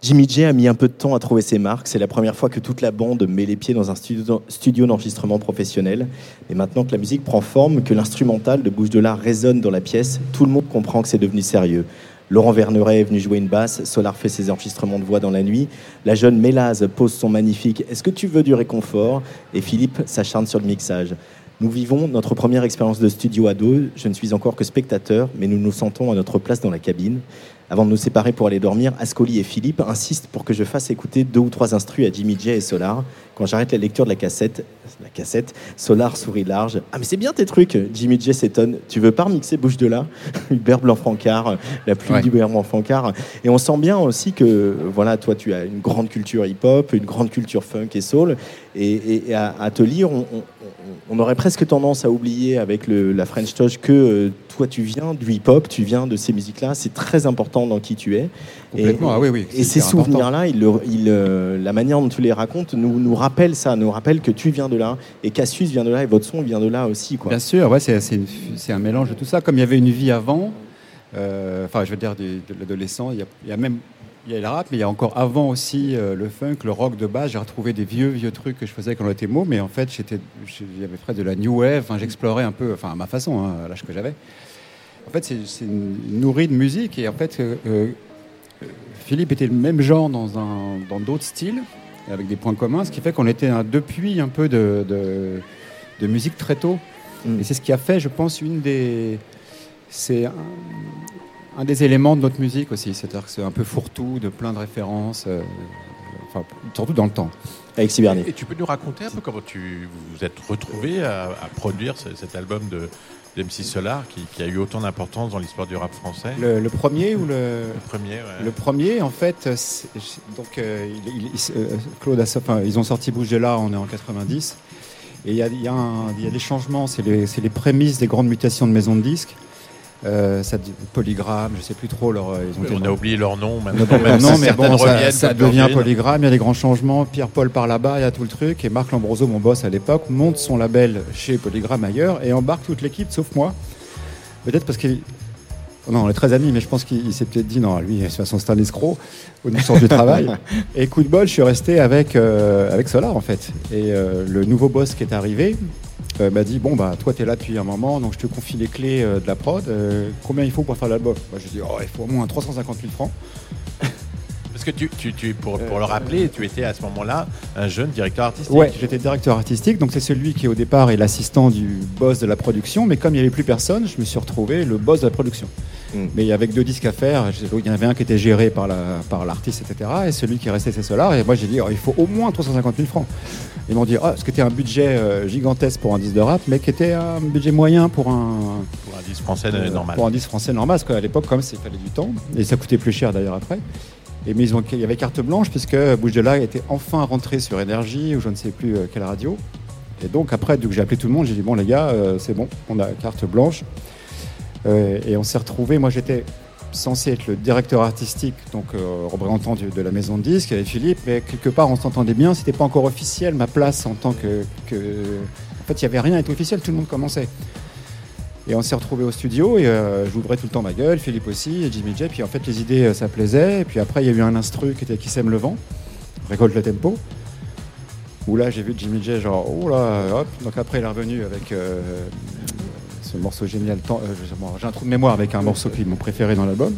Jimmy J a mis un peu de temps à trouver ses marques. C'est la première fois que toute la bande met les pieds dans un studio, d'enregistrement professionnel. Et maintenant que la musique prend forme, que l'instrumental de Bouge de là résonne dans la pièce, tout le monde comprend que c'est devenu sérieux. Laurent Verneret est venu jouer une basse, Solar fait ses enregistrements de voix dans la nuit, la jeune Mélaz pose son magnifique Est-ce que tu veux du réconfort? Et Philippe s'acharne sur le mixage. Nous vivons notre première expérience de studio à deux. Je ne suis encore que spectateur, mais nous nous sentons à notre place dans la cabine. Avant de nous séparer pour aller dormir, Ascoli et Philippe insistent pour que je fasse écouter deux ou trois instrus à Jimmy J et Solar. Quand j'arrête la lecture de la cassette, la cassette, Solar sourit large. Ah mais c'est bien tes trucs. Jimmy J s'étonne. Tu veux pas remixer Bouche de là Hubert Blanc-Francard, la plume Ouais. d'Hubert Blanc-Francard. Et on sent bien aussi que voilà, toi tu as une grande culture hip-hop, une grande culture funk et soul. Et, et- et à, à te lire, on, on- on- on aurait presque tendance à oublier avec le- la French Touch que euh, toi tu viens du hip-hop, tu viens de ces musiques-là. C'est très important dans qui tu es. Complètement, ah oui, oui, Et c'est ces souvenirs-là, il le- il, euh, la manière dont tu les racontes nous, nous rappelle ça, nous rappelle que tu viens de là et Cassius vient de là et votre son vient de là aussi. Quoi. Bien sûr, ouais, c'est un mélange de tout ça. Comme il y avait une vie avant, euh, enfin, je veux dire, de l'adolescent, il y, a, il y a même il y a le rap, mais il y a encore avant aussi euh, le funk, le rock de base. J'ai retrouvé des vieux, vieux trucs que je faisais quand on était môme, mais en fait, j'étais, il y avait presque de la new wave. J'explorais un peu, enfin, à ma façon, hein, à l'âge que j'avais. En fait, c'est nourri de musique et en fait, euh, Philippe était le même genre dans un- dans d'autres styles, avec des points communs, ce qui fait qu'on était un depuis un peu de, de, de musique très tôt. Mm. Et c'est ce qui a fait, je pense, une des. C'est un, un des éléments de notre musique aussi. C'est-à-dire que c'est un peu fourre-tout, de plein de références, euh, enfin, surtout dans le temps. Avec Cybernet. Et tu peux nous raconter un peu comment tu vous vous êtes retrouvé à, à produire ce- cet album de d'MC Solar qui, qui a eu autant d'importance dans l'histoire du rap français Le, le premier ou le. Le premier, ouais. Le premier, en fait, c'est- donc euh, il- il- euh, Claude a, enfin, ils ont sorti Bouge de là, on est en 90. Et il y a, y a y a des changements, c'est les, c'est les prémices des grandes mutations de maisons de disques. Euh, ça, dit- Polygram, je sais plus trop leur. euh, Ils ont On a oublié leur nom maintenant. Non, même si mais bon, ça, comme devient Virgin. Polygram, il y a des grands changements. Pierre-Paul par là-bas, il y a tout le truc. Et Marc Lambroso, mon boss à l'époque, monte son label chez Polygram ailleurs et embarque toute l'équipe, sauf moi. Peut-être parce qu'il. Non, on est très amis, mais je pense qu'il il s'est peut-être dit non, lui, de toute façon, c'est un escroc au sens du travail. Et coup de bol, je suis resté avec, euh, avec Solar, en fait. Et euh, le nouveau boss qui est arrivé euh, m'a dit Bon, bah, toi, tu es là depuis un moment, donc je te confie les clés euh, de la prod. Euh, combien il faut pour faire l'album? Moi, Je dis Oh, il faut au moins 350 000 francs. Parce que tu, tu, tu- pour, pour le rappeler, tu étais à ce moment-là un jeune directeur artistique. Ouais, j'étais directeur artistique, donc c'est celui qui au départ est l'assistant du boss de la production, mais comme il n'y avait plus personne, je me suis retrouvé le boss de la production. Mm. Mais avec deux disques à faire, il y en avait un qui était géré par la- par l'artiste, etc. Et celui qui restait, c'est Solar. Et moi, j'ai dit, oh, il faut au moins 350 000 francs. Ils m'ont dit, ce qui était un budget euh, gigantesque pour un disque de rap, mais qui était un budget moyen pour un, Pour un disque français euh, normal. Pour un disque français normal, parce qu'à l'époque, comme il fallait du temps, et ça coûtait plus cher d'ailleurs après. Et mais ils ont, il y avait carte blanche, puisque Bouge de là était enfin rentré sur Énergie, ou je ne sais plus euh, quelle radio. Et donc après, j'ai appelé tout le monde, j'ai dit, bon les gars, euh, c'est bon, on a carte blanche. Euh, et on s'est retrouvés, moi j'étais censé être le directeur artistique, donc représentant de la maison de disques, avec Philippe, mais quelque part on s'entendait bien, c'était pas encore officiel ma place en tant que... que- En fait, il n'y avait rien à être officiel, tout le monde commençait. Et on s'est retrouvés au studio et euh, j'ouvrais tout le temps ma gueule, Philippe aussi, et Jimmy J. Puis en fait, les idées, euh, ça plaisait. Et puis après, il y a eu un instru qui était Qui sème le vent, récolte le tempo. Où là, j'ai vu Jimmy J, genre, oh là, hop. Donc après, il est revenu avec euh, ce morceau génial. Euh, J'ai un trou de mémoire avec un morceau qui est mon préféré dans l'album.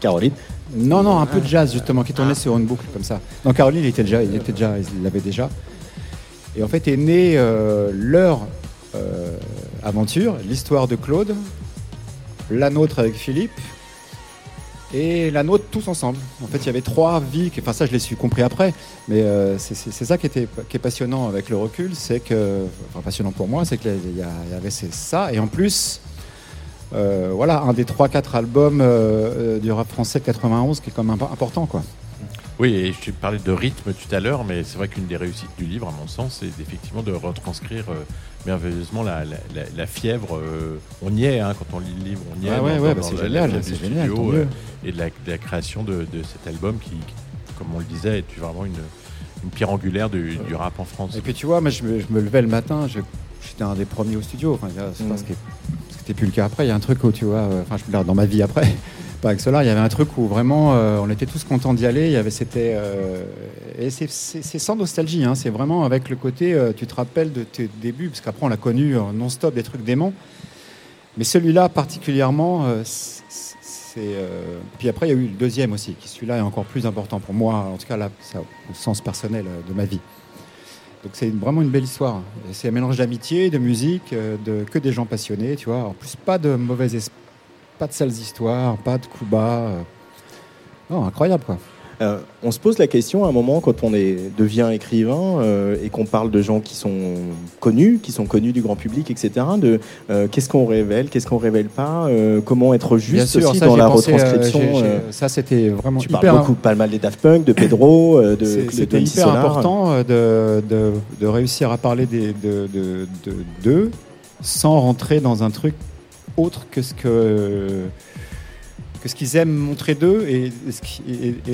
Caroline. Non, non, un peu de jazz justement qui tournait sur une boucle comme ça. Non, Caroline, il était déjà, il était déjà, il l'avait déjà. Et en fait est née leur euh, aventure, l'histoire de Claude, la nôtre avec Philippe et la nôtre tous ensemble. En fait, il y avait trois vies. Enfin, ça, je l'ai su compris après. Mais euh, c'est- ça qui, est passionnant avec le recul, c'est que, enfin, passionnant pour moi, c'est qu'il y, y avait ça. Et en plus, euh, voilà, un des 3-4 albums euh, du rap français de 91 qui est quand même imp- important, quoi. Oui, et je parlais de rythme tout à l'heure, mais c'est vrai qu'une des réussites du livre, à mon sens, c'est effectivement de retranscrire euh, merveilleusement la, la- la- la fièvre. euh, on y est, hein, quand on lit le livre, on y est. Ouais, ouais, bah c'est génial, c'est studio, euh, et de la, de la création de, de cet album qui, qui, comme on le disait, est vraiment une, une pierre angulaire du, du rap en France. Et puis tu vois, moi je me, je me levais le matin, j'étais un des premiers au studio. Enfin, c'est pas Mm. ce qui est- ce qui n'était plus le cas après. Il y a un truc où tu vois, enfin je regarde dans ma vie après, pas avec Solar, il y avait un truc où vraiment euh, on était tous contents d'y aller. C'était euh, et c'est- sans nostalgie, hein, c'est vraiment avec le côté, euh, tu te rappelles de tes débuts, parce qu'après on l'a connu non-stop des trucs démons. Mais celui-là particulièrement, c'est. Puis après, il y a eu le deuxième aussi, qui celui-là est encore plus important pour moi, en tout cas là, ça, au sens personnel de ma vie. Donc c'est vraiment une belle histoire. C'est un mélange d'amitié, de musique, de que des gens passionnés, tu vois. En plus, pas de mauvais es- pas de sales histoires, pas de coups bas. euh. Non, incroyable quoi. Euh, on se pose la question à un moment quand on est, devient écrivain euh, et qu'on parle de gens qui sont connus, qui sont connus du grand public, etc. De euh, qu'est-ce qu'on révèle, qu'est-ce qu'on révèle pas, comment être juste Bien sûr, aussi ça, dans la pensé, retranscription. ça, c'était vraiment tu hyper, parles beaucoup, pas mal des Daft Punk, de Pedro, de, C'était hyper Solar. important de, de, de réussir à parler des, de- d'eux sans rentrer dans un truc autre que ce que que ce qu'ils aiment montrer d'eux et,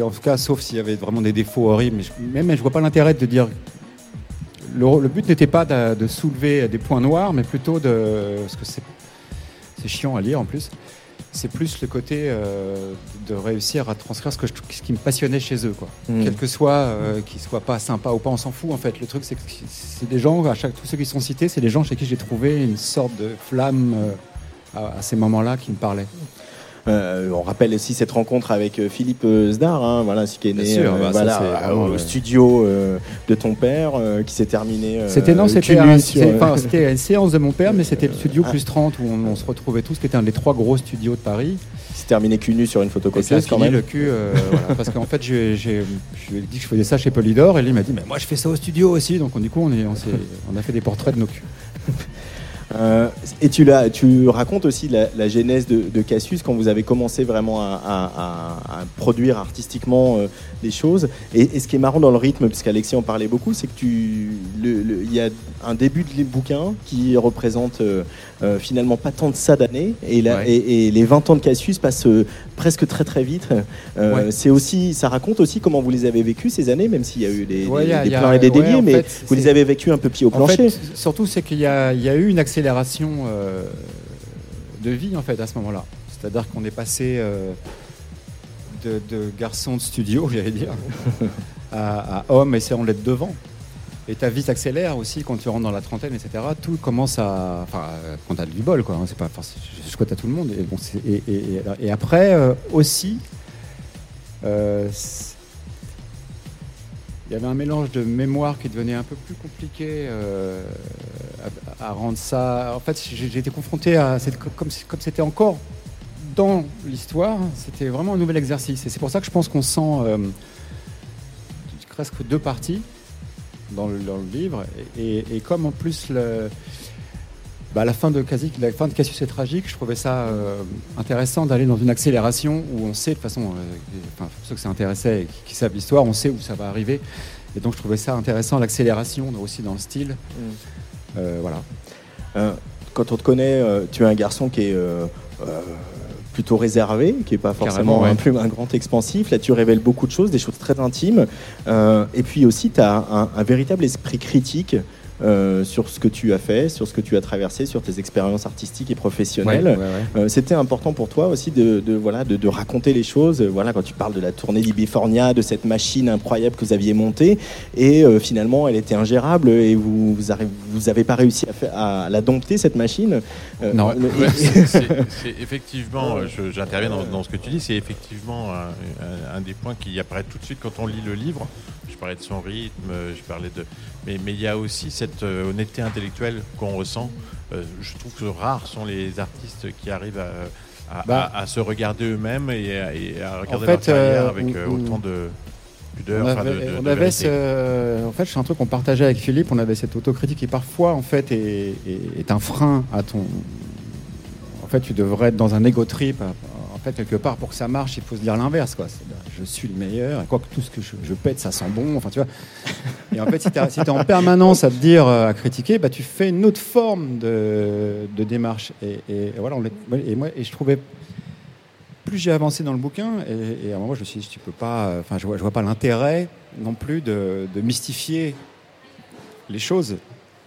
en tout cas sauf s'il y avait vraiment des défauts horribles. Mais je, même je vois pas l'intérêt de dire le, le but n'était pas de, de soulever des points noirs mais plutôt de parce que c'est c'est chiant à lire en plus c'est plus le côté euh, de réussir à transcrire ce, que je- ce qui me passionnait chez eux quoi. Mm. quel que soit euh, qu'ils soient pas sympas ou pas on s'en fout en fait. Le truc c'est que c'est des gens à chaque tous ceux qui sont cités c'est des gens chez qui j'ai trouvé une sorte de flamme euh, à, à ces moments là qui me parlaient Euh, on rappelle aussi cette rencontre avec euh, Philippe euh, Zdar, hein, voilà, qui est né sûr, euh, bah, voilà, c'est au ouais. studio euh, de ton père, qui s'est terminé. C'était non, c'était un- c'est- une séance de mon père, mais c'était le studio Ah. plus 30 où on, on se retrouvait tous, qui était un des trois gros studios de Paris. qui s'est terminé cul nu sur une photocopieuse quand même. le cul, voilà, parce qu'en fait, je lui ai dit que je faisais ça chez Polydor, et lui m'a dit, mais moi je fais ça au studio aussi, donc on- du coup on, est, on, s'est- on a fait des portraits de nos culs. Euh, et tu, l'as- tu racontes aussi la, la genèse de, de Cassius quand vous avez commencé vraiment à, à- à- à produire artistiquement euh, les choses. Et, et ce qui est marrant dans le rythme, puisqu'Alexis en parlait beaucoup, c'est que tu, il y a un début de bouquin qui représente euh, finalement pas tant de ça d'années, et, là- Ouais. et, et les 20 ans de Cassius passent presque très très vite. Ouais. C'est aussi, ça raconte aussi comment vous les avez vécues ces années, même s'il y a eu des, Ouais, des- des pleins et des en mais fait, vous les avez vécues un peu pied au En plancher. fait, surtout, c'est qu'il y a eu une accélération euh, de vie en fait à ce moment-là. C'est-à-dire qu'on est passé euh, de, garçon de studio, j'allais dire, à, à homme essayant d'être devant. Et ta vie s'accélère aussi quand tu rentres dans la trentaine, etc. Tout commence à. Enfin, quand t'as du bol, quoi. hein, c'est pas forcément. Je à tout le monde. Et, bon, et, après, euh, aussi, il y avait un mélange de mémoire qui devenait un peu plus compliqué à, rendre ça. En fait, j'ai été confronté à. Comme c'était encore dans l'histoire, c'était vraiment un nouvel exercice. Et c'est pour ça que je pense qu'on sent euh, presque deux parties dans le, livre. Et, comme en plus bah, la fin de Casi- la fin de Cassius est tragique. Je trouvais ça euh, intéressant d'aller dans une accélération où on sait de toute façon, euh, enfin, pour ceux que ça intéressait et qui, qui savent l'histoire, on sait où ça va arriver. Et donc je trouvais ça intéressant l'accélération aussi dans le style. Euh, voilà. Euh, quand on te connaît, euh, tu es un garçon qui est euh, euh, plutôt réservé, qui n'est pas forcément ouais. un, plus, un grand expansif. Là, tu révèles beaucoup de choses, des choses très intimes. Euh, et puis aussi, tu as un, un véritable esprit critique. Euh, sur ce que tu as fait, sur ce que tu as traversé, sur tes expériences artistiques et professionnelles. Ouais, ouais, ouais. Euh, C'était important pour toi aussi de, de, voilà, de, de raconter les choses. Euh, Voilà, quand tu parles de la tournée d'Ibifornia, de cette machine incroyable que vous aviez montée, et euh, finalement elle était ingérable et vous vous, arri- vous avez pas réussi à, faire- à la dompter cette machine. Euh, Non. c'est- effectivement, euh, j'interviens dans, dans ce que tu dis, c'est effectivement un, un- un des points qui apparaît tout de suite quand on lit le livre. Je parlais de son rythme, je parlais de, mais mais il y a aussi cette euh, honnêteté intellectuelle qu'on ressent. Euh, je trouve que rares sont les artistes qui arrivent à, à- Bah. à- à se regarder eux-mêmes et, à- et regarder fait, leur carrière euh, avec euh, autant de pudeur. On enfin, de- avait, de- on de avait vérité. ce, en fait, c'est un truc qu'on partageait avec Philippe. On avait cette autocritique qui parfois, en fait, est, est- est un frein à ton. En fait, tu devrais être dans un ego trip. Fait, quelque part, pour que ça marche, il faut se dire l'inverse, quoi. Je suis le meilleur. Et quoi que tout ce que je, pète, ça sent bon. Enfin, tu vois. Et en fait, si tu es en permanence à te dire, euh, à critiquer, bah, tu fais une autre forme de, de démarche. Et, voilà. Et moi, et je trouvais plus j'ai avancé dans le bouquin, et, à un moment, je me suis dit, tu peux pas, euh, enfin, je vois, je vois pas l'intérêt non plus de, mystifier les choses.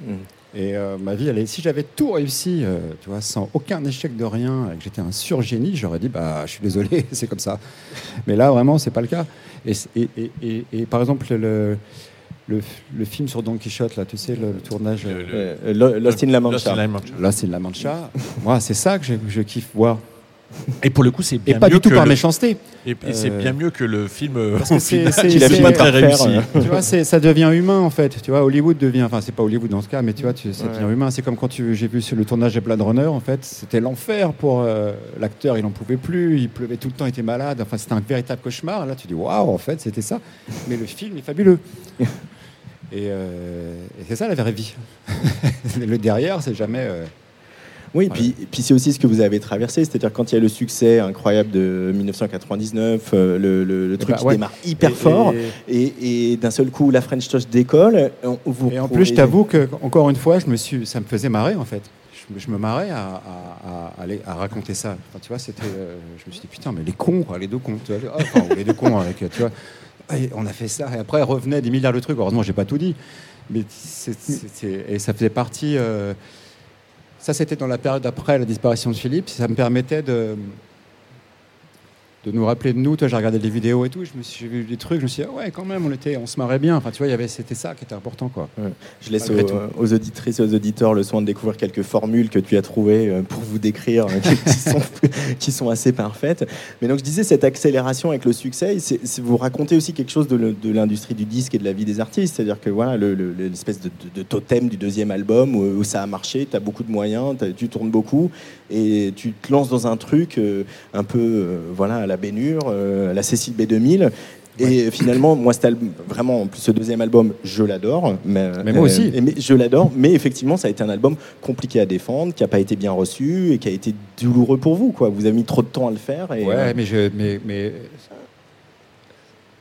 Mm. Et euh, ma vie, elle est, si j'avais tout réussi, euh, tu vois, sans aucun échec de rien, et que j'étais un surgénie, j'aurais dit, bah, je suis désolé, c'est comme ça. Mais là, vraiment, c'est pas le cas. Et, et, et- et- et par exemple, le, le, le film sur Don Quichotte, là, tu sais, le, le tournage. Le- le- Euh, Lo- Lost in La Lost Mancha. in La Mancha. Là, c'est de la Mancha. Moi, c'est ça que je, je kiffe voir. Et pour le coup, c'est Et bien pas mieux du tout que par le- méchanceté. Et, et c'est Euh, bien mieux que le film euh, Parce que c'est- c'est- très réussi. euh, tu vois, ça devient humain en fait. Tu vois, Hollywood devient, enfin c'est pas Hollywood dans ce cas, mais tu vois, tu, ça Ouais. devient humain. C'est comme quand j'ai vu le tournage de Blade Runner, en fait, c'était l'enfer pour euh, l'acteur. Il en pouvait plus, il pleuvait tout le temps, il était malade. Enfin, c'était un véritable cauchemar. Là, tu dis waouh, en fait, c'était ça. Mais le film est fabuleux. Et, euh, et c'est ça la vraie vie. le derrière, c'est jamais. euh, Oui, Voilà. puis, puis c'est aussi ce que vous avez traversé, c'est-à-dire quand il y a le succès incroyable de 1999, euh, le, le- le truc bah, qui ouais. démarre hyper et- fort, et- et, et d'un seul coup la French Touch décolle. on- vous Et en plus, je t'avoue que encore une fois, je me suis, ça me faisait marrer en fait. Je, me- je me marrais à, à- à aller à raconter ça. Enfin, tu vois, c'était, euh, je me suis dit putain, mais les cons, quoi, les deux cons, tu vois, les- enfin, ou les deux cons avec, tu vois. Et on a fait ça et après revenaient des milliards de trucs. Heureusement, j'ai pas tout dit, mais et ça faisait partie. euh, ça, c'était dans la période après la disparition de Philippe. Ça me permettait de de nous rappeler de nous. Toi, j'ai regardé des vidéos et tout. Je me suis j'ai vu des trucs. Je me suis dit, ah ouais, quand même, on était, on se marrait bien. Enfin, tu vois, y avait, c'était ça qui était important, quoi. Je laisse aux, aux auditrices et aux auditeurs le soin de découvrir quelques formules que tu as trouvées euh, pour vous décrire, euh, qui, sont, qui sont assez parfaites. Mais donc je disais, cette accélération avec le succès, c'est, c'est- vous racontez aussi quelque chose de, l'industrie du disque et de la vie des artistes. C'est-à-dire que voilà, le- le- l'espèce de, de- de totem du deuxième album où, où ça a marché, tu as beaucoup de moyens, tu tournes beaucoup et tu te lances dans un truc euh, un peu euh, voilà, à la Bénure, euh, à la Cécile B2000. Et finalement, moi, cet album, vraiment, en plus, ce deuxième album, je l'adore. Mais, Mais moi aussi. et mais je l'adore, mais effectivement, ça a été un album compliqué à défendre, qui n'a pas été bien reçu et qui a été douloureux pour vous. Quoi. Vous avez mis trop de temps à le faire. Et, Ouais, euh, mais, je, mais, mais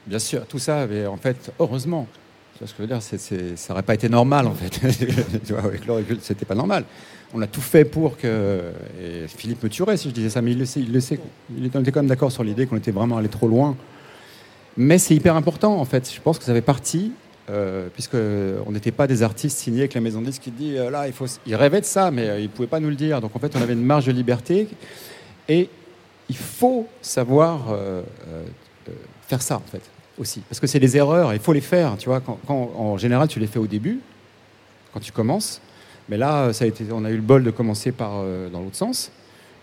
bien sûr, tout ça, mais en fait, heureusement. Tu vois ce que je veux dire Ça n'aurait pas été normal, en fait. avec le recul, c'était pas normal. On a tout fait pour que. Philippe me tuerait si je disais ça, mais il le sait. Il, le sait. il était quand même d'accord sur l'idée qu'on était vraiment allé trop loin. Mais c'est hyper important, en fait. Je pense que ça fait partie. Euh, puisque on n'était pas des artistes signés avec la maison de qui dit euh, là il faut il rêvait de ça mais euh, il pouvait pas nous le dire donc en fait on avait une marge de liberté et il faut savoir euh, faire ça en fait aussi parce que c'est des erreurs il faut les faire tu vois quand- en général tu les fais au début quand tu commences mais là ça a été on a eu le bol de commencer par euh, dans l'autre sens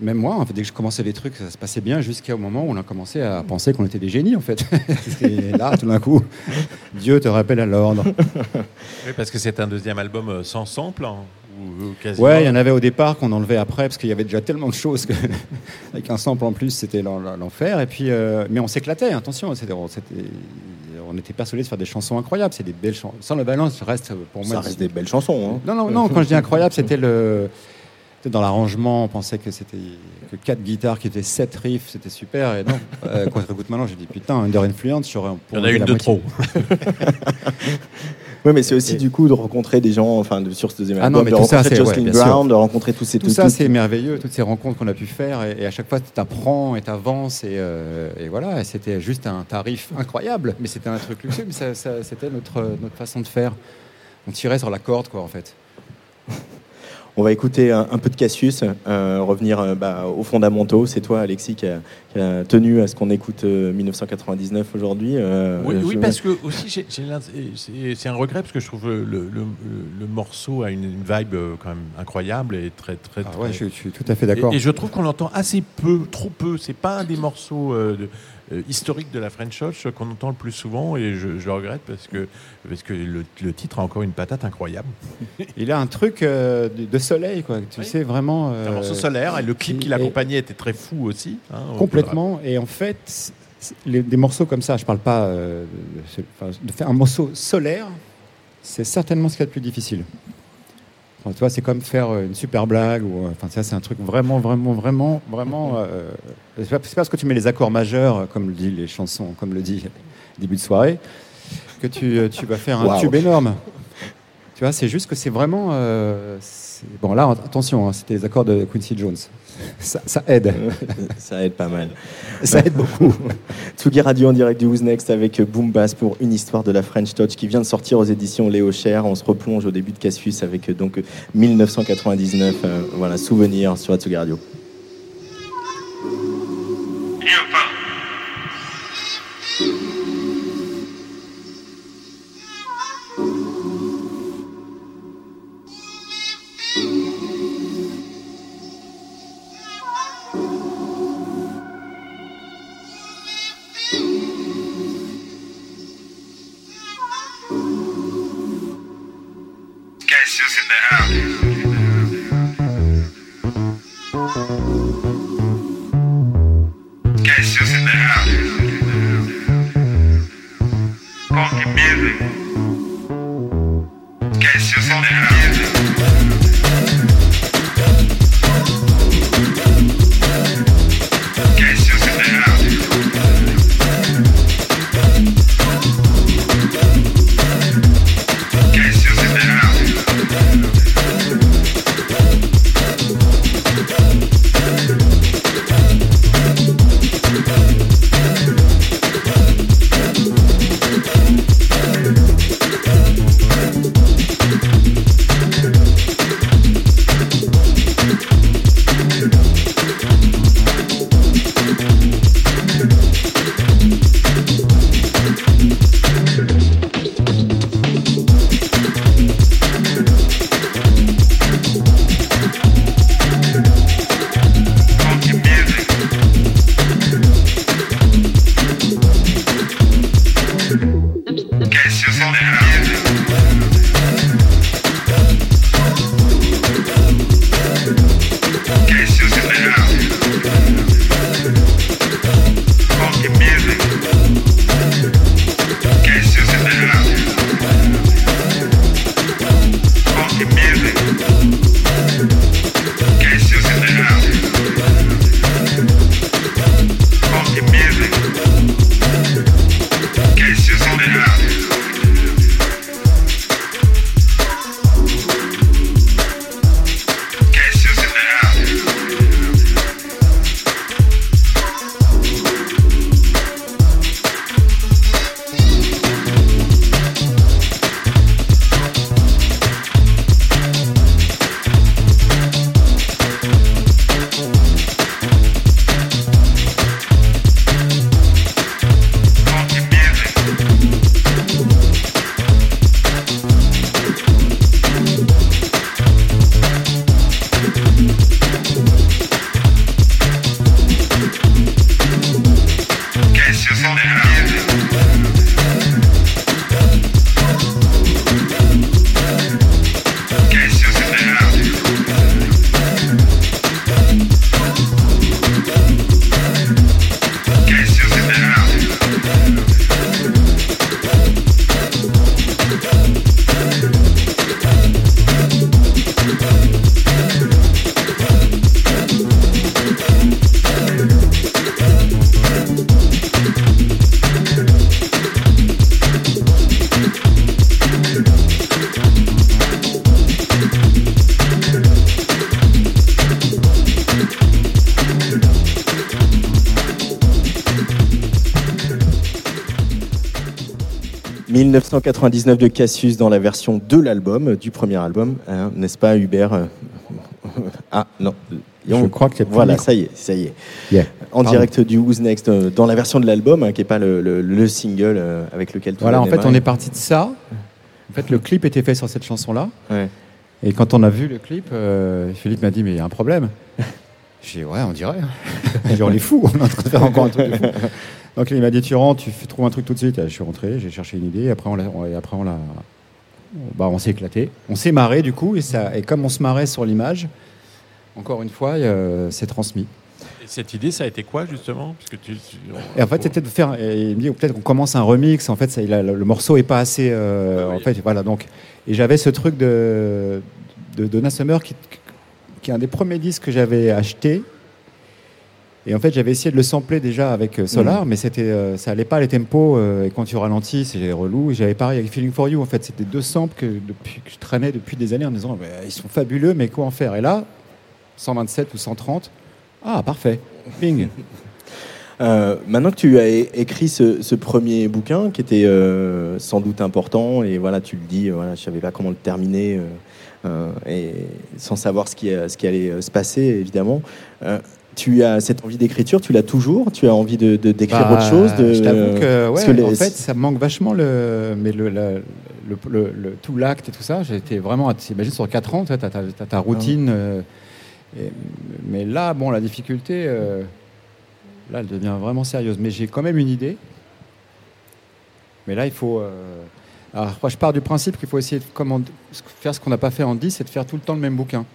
même moi en fait, dès que je commençais les trucs ça se passait bien jusqu'au moment où on a commencé à penser qu'on était des génies en fait et là tout d'un coup Dieu te rappelle à l'ordre Oui, parce que c'est un deuxième album euh, sans sample, hein, ou, ou quasiment. Ouais, il y en avait au départ qu'on enlevait après parce qu'il y avait déjà tellement de choses que avec un sample en plus, c'était l'en- l'en- l'enfer. Et puis, euh, mais on s'éclatait. Attention, c'était, on, était persuadés de faire des chansons incroyables. C'est des belles chansons. Sans le balance, reste pour moi. ça reste des belles chansons. hein. Non, non, non. Quand je dis incroyable, c'était le dans l'arrangement. On pensait que c'était que quatre guitares qui étaient sept riffs, c'était super. Et non, euh, quand je réécoute maintenant, j'ai dit putain, Under Influence, j'aurais. Il y en a une de trop. Oui, mais c'est aussi Et- du coup de rencontrer des gens, enfin, de, sur ce deuxième Ah album, non, mais de tout ça, rencontrer ouais, Jocelyn sûr. Brown, de rencontrer tous ces Tout tout- ça, c'est merveilleux, toutes ces rencontres qu'on a pu faire. Et, et à chaque fois, tu apprends et tu avances. Et, euh, et voilà, c'était juste un tarif incroyable. Mais c'était un truc luxueux, mais ça- ça- c'était notre, notre façon de faire. On tirait sur la corde, quoi, en fait. On va écouter un, un peu de Cassius, euh, revenir euh, bah, aux fondamentaux. C'est toi, Alexis, qui a, qui a tenu à ce qu'on écoute euh, 1999 aujourd'hui. euh, Oui, oui, parce que aussi c'est un regret parce que je trouve le, le- le- le morceau a une, une vibe quand même incroyable et très très. Ah très- ouais, je, je suis tout à fait d'accord. Et, et je trouve qu'on l'entend assez peu, trop peu. C'est pas un des morceaux euh, de- euh, historiques de la French Touch qu'on entend le plus souvent et je, je le regrette parce que parce que le, le titre a encore une patate incroyable. Il a un truc euh, de, soleil, quoi. Tu Oui. sais, vraiment. un euh, morceau solaire et le clip qui l'accompagnait était très fou aussi. hein, Complètement. Et en fait, les- des morceaux comme ça, je parle pas euh, de faire un morceau solaire, c'est certainement ce qu'il y a de plus difficile. Enfin, tu vois, c'est comme faire euh, une super blague ou euh, enfin ça, c'est un truc vraiment, vraiment, vraiment, vraiment. euh, c'est pas parce que tu mets les accords majeurs, euh, comme le dit les chansons, comme le dit début de soirée, que tu, tu vas faire un tube énorme. Tu vois, c'est juste que c'est vraiment. euh, bon, là, attention, hein, c'était les accords de Quincy Jones. Ça, ça aide. Ça aide pas mal. Ça aide beaucoup. Tsugi Radio en direct du Who's Next avec Boom Bass pour une histoire de la French Touch qui vient de sortir aux éditions Léo Cher. On se replonge au début de Cassius avec euh, donc 1999. euh, voilà, souvenir sur Tsugi Radio. 1999 de Cassius dans la version de l'album, du premier album, hein, n'est-ce pas Hubert euh, Ah non. Je crois que c'est Voilà, ça y est, ça y est. Yeah. En Pardon. direct du Who's Next, euh, dans la version de l'album, hein, qui n'est pas le, le- le single euh, avec lequel tout Voilà, en fait, on est parti de ça. En fait, le clip était fait sur cette chanson-là. Ouais. Et quand on a vu le clip, euh, Philippe m'a dit Mais il y a un problème. J'ai dit Ouais, on dirait. Dit On est fou, on est en train de faire encore un truc de fou. Donc il m'a dit Tu rentres, tu trouves un truc tout de suite. Je suis rentré, j'ai cherché une idée. Après, on l'a. on- et après, on l'a. Bah, on s'est éclaté. On s'est marré du coup. Et, ça, et comme on se marrait sur l'image, encore une fois, euh, c'est transmis. Et cette idée, ça a été quoi justement? Parce que tu, tu- on- Et en fait, c'était de faire. et il me dit peut-être qu'on commence un remix. En fait, ça, il a- le, le morceau est pas assez. euh, Ah oui. En fait, voilà. Donc, et j'avais ce truc de de Donna Summer qui, qui est un des premiers disques que j'avais acheté. Et en fait, j'avais essayé de le sampler déjà avec euh, Solar, mais c'était, euh, ça allait pas les tempos. euh, et quand tu ralentis, c'est relou. Et j'avais pareil avec Feeling for You. En fait, c'était deux samples que, depuis, que je traînais depuis des années en me disant, Bah, ils sont fabuleux, mais quoi en faire? Et là, 127 ou 130, ah parfait, ping. Euh, maintenant que tu as écrit ce, ce premier bouquin, qui était sans doute important, et voilà, tu le dis, voilà, je savais pas comment le terminer, et sans savoir ce qui, ce qui allait se passer, évidemment. Tu as cette envie d'écriture, tu l'as toujours Tu as envie de de- d'écrire Bah, autre chose de... Je t'avoue que, parce ouais, que les- en fait, ça me manque vachement le, mais le, la- le, le- le- tout l'acte et tout ça. J'étais vraiment, t'imagines sur 4 ans, tu as, ta routine. euh, et- mais là, bon, la difficulté, euh, là, elle devient vraiment sérieuse. Mais j'ai quand même une idée. Mais là, il faut. euh, alors, moi, je pars du principe qu'il faut essayer de comment- faire ce qu'on n'a pas fait en 10, c'est de faire tout le temps le même bouquin.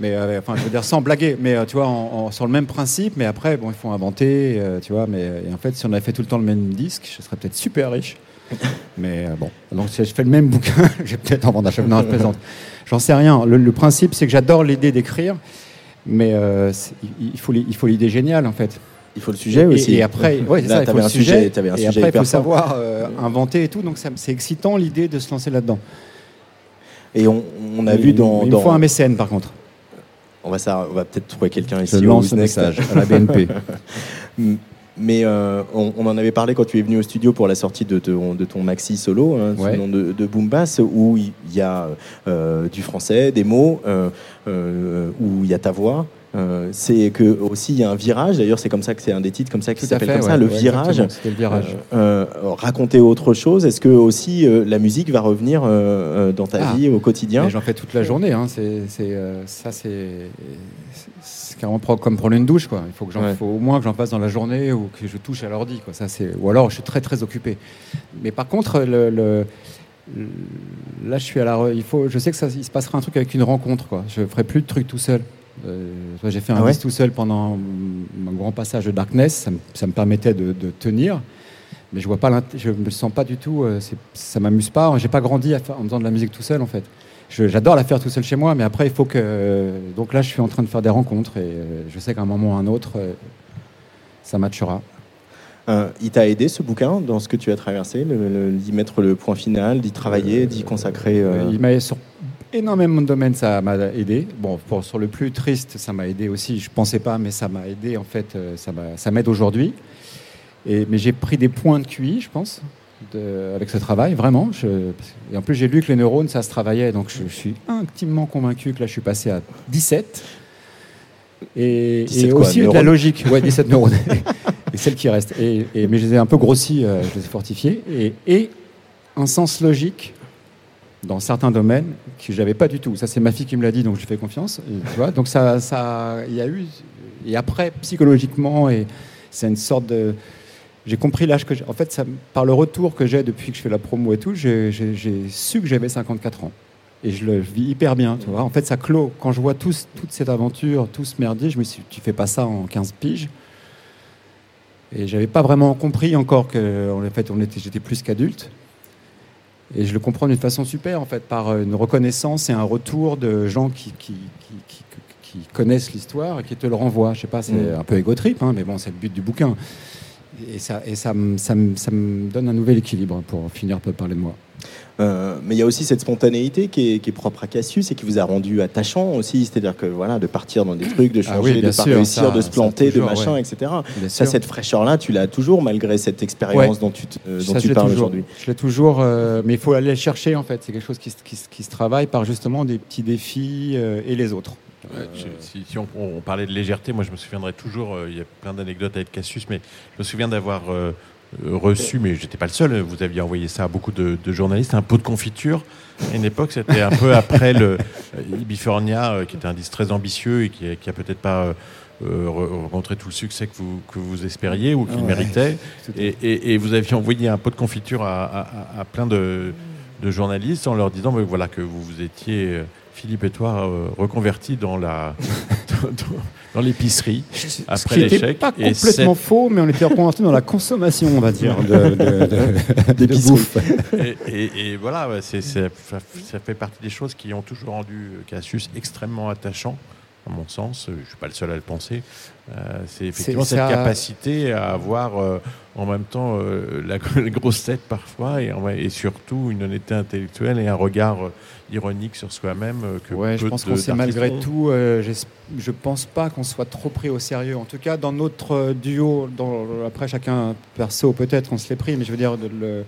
Mais euh, enfin, je veux dire sans blaguer, mais euh, tu vois, en- en- sur le même principe. Mais après, bon, il faut inventer, euh, tu vois. Mais et en fait, si on avait fait tout le temps le même disque, je serais peut-être super riche. Mais bon, donc si je fais le même bouquin, je vais peut-être en vendre un. Non, je plaisante. J'en sais rien. Le, le principe, c'est que j'adore l'idée d'écrire, mais il, faut il faut l'idée géniale en fait. Il faut le sujet Et- aussi. Et, après, ouais, Là, ça, il faut le un sujet. sujet, un et sujet après, il faut savoir inventer et tout. Donc c'est excitant l'idée de se lancer là-dedans. Et on, on a Mais- vu dans. Il dans- faut un mécène par contre. On va, ça, on va peut-être trouver quelqu'un Je ici. au lance Who's Next. message à la BNP. Mais euh, on, on en avait parlé quand tu es venu au studio pour la sortie de, ton- de ton maxi solo, hein, Ouais. nom de, de Boom Bass, où il y a euh, du français, des mots, euh, où il y a ta voix. Euh, c'est que aussi il y a un virage. D'ailleurs, c'est comme ça que c'est un des titres comme ça qui s'appelle comme ça, le Ouais, virage. le. Euh, euh, raconter autre chose. Est-ce que aussi la musique va revenir dans ta Ah. vie au quotidien? J'en fais toute la journée. Hein. C'est, ça, c'est, carrément pro- comme prendre une douche. Quoi. Il faut, que j'en, Ouais. faut au moins que j'en fasse dans la journée ou que je touche à l'ordi. Quoi. Ça, c'est, ou alors, je suis très très occupé. Mais par contre, le, le- le- là, je suis à la. Il faut, je sais que ça, il se passera un truc avec une rencontre. Quoi. Je ferai plus de trucs tout seul. Euh, j'ai fait un Ah ouais tout seul pendant mon grand passage de Darkness. Ça me, ça me permettait de, de tenir. Mais je vois pas, je me sens pas du tout. euh, ça m'amuse pas. J'ai pas grandi en faisant de la musique tout seul en fait. J'adore la faire tout seul chez moi, mais après il faut que. Donc là, je suis en train de faire des rencontres et euh, je sais qu'à un moment ou à un autre, euh, ça matchera. Euh, il t'a aidé ce bouquin dans ce que tu as traversé, d'y mettre le point final, d'y travailler, d'y consacrer. euh, Il m'a sur énormément de domaines, ça m'a aidé. Bon, pour, sur le plus triste, ça m'a aidé aussi. Je pensais pas, mais ça m'a aidé en fait. euh, Ça m'a- ça m'aide aujourd'hui. Et mais j'ai pris des points de QI, je pense, de- avec ce travail, vraiment. Je- et en plus, j'ai lu que les neurones, ça se travaillait, donc je, je suis intimement convaincu que là, je suis passé à 17. Et, 17 et quoi, aussi de la logique. Ouais, 17 neurones. et celles qui restent. Et, et- mais je les ai un peu grossis, euh, je les ai fortifiés. Et, et un sens logique dans certains domaines que j'avais pas du tout. Ça, c'est ma fille qui me l'a dit, donc je fais confiance. Et, tu vois, donc ça, ça, il y a eu. Et après, psychologiquement, et c'est une sorte de. J'ai compris l'âge que j'ai. En fait, par le retour que j'ai depuis que je fais la promo et tout, j'ai su que j'avais 54 ans. Et je le vis hyper bien, tu vois. En fait, ça clôt. Quand je vois tous, toute cette aventure, tout ce merdier, je me suis dit, tu fais pas ça en 15 piges. Et j'avais pas vraiment compris encore que, en fait, j'étais plus qu'adulte. Et je le comprends d'une façon super, en fait, par une reconnaissance et un retour de gens qui, qui, qui, qui- connaissent l'histoire et qui te le renvoient. Je sais pas, c'est Mm. un peu égotrip, hein, mais bon, c'est le but du bouquin. Et ça, et ça, me- ça, me- ça me donne un nouvel équilibre pour finir par parler de moi. Euh, mais il y a aussi cette spontanéité qui est, qui est propre à Cassius et qui vous a rendu attachant aussi, c'est-à-dire que voilà, de partir dans des trucs, de Ah changer, oui, de pas sûr, réussir, ça- de se planter, toujours, de machin, ouais. etc. Bien Ça, sûr. cette fraîcheur-là, tu l'as toujours malgré cette expérience Ouais. dont tu, te- euh, dont Ça, tu je l'ai parles aujourd'hui. Je l'ai toujours, euh, mais il faut aller le chercher en fait. C'est quelque chose qui, se- qui se- qui se travaille par justement des petits défis euh, et les autres. Si si on, on parlait de légèreté, moi je me souviendrai toujours, euh, il y a plein d'anecdotes avec Cassius, mais je me souviens d'avoir euh, reçu, mais j'étais pas le seul, vous aviez envoyé ça à beaucoup de, de journalistes, un pot de confiture. À une époque, c'était un peu après le euh, Ibifornia, euh, qui était un disque très ambitieux et qui, a- qui a peut-être pas euh, euh, re- rencontré tout le succès que vous, que vous espériez ou qu'il Ouais, méritait. Et, et- et vous aviez envoyé un pot de confiture à, à- à- à plein de, de journalistes en leur disant mais voilà, que vous, vous étiez, euh, Philippe et toi, euh, reconvertis dans la dans, l'épicerie Ce après qui n'était l'échec. pas Et complètement faux, mais on était reconverti dans la consommation, on va dire, de, de, de- de bouffe. Et, et- et voilà, ouais, c'est- ça fait partie des choses qui ont toujours rendu Cassius extrêmement attachant, à mon sens. Je ne suis pas le seul à le penser. Euh, c'est effectivement cette ça- capacité à avoir euh, en même temps euh, la, la grosse tête parfois et, surtout une honnêteté intellectuelle et un regard ironique sur soi-même que Ouais, je pense qu'on s'est malgré tout. je pense pas qu'on soit trop pris au sérieux. En tout cas, dans notre duo, dans, après chacun perso peut-être, on se l'est pris, mais je veux dire, de- le,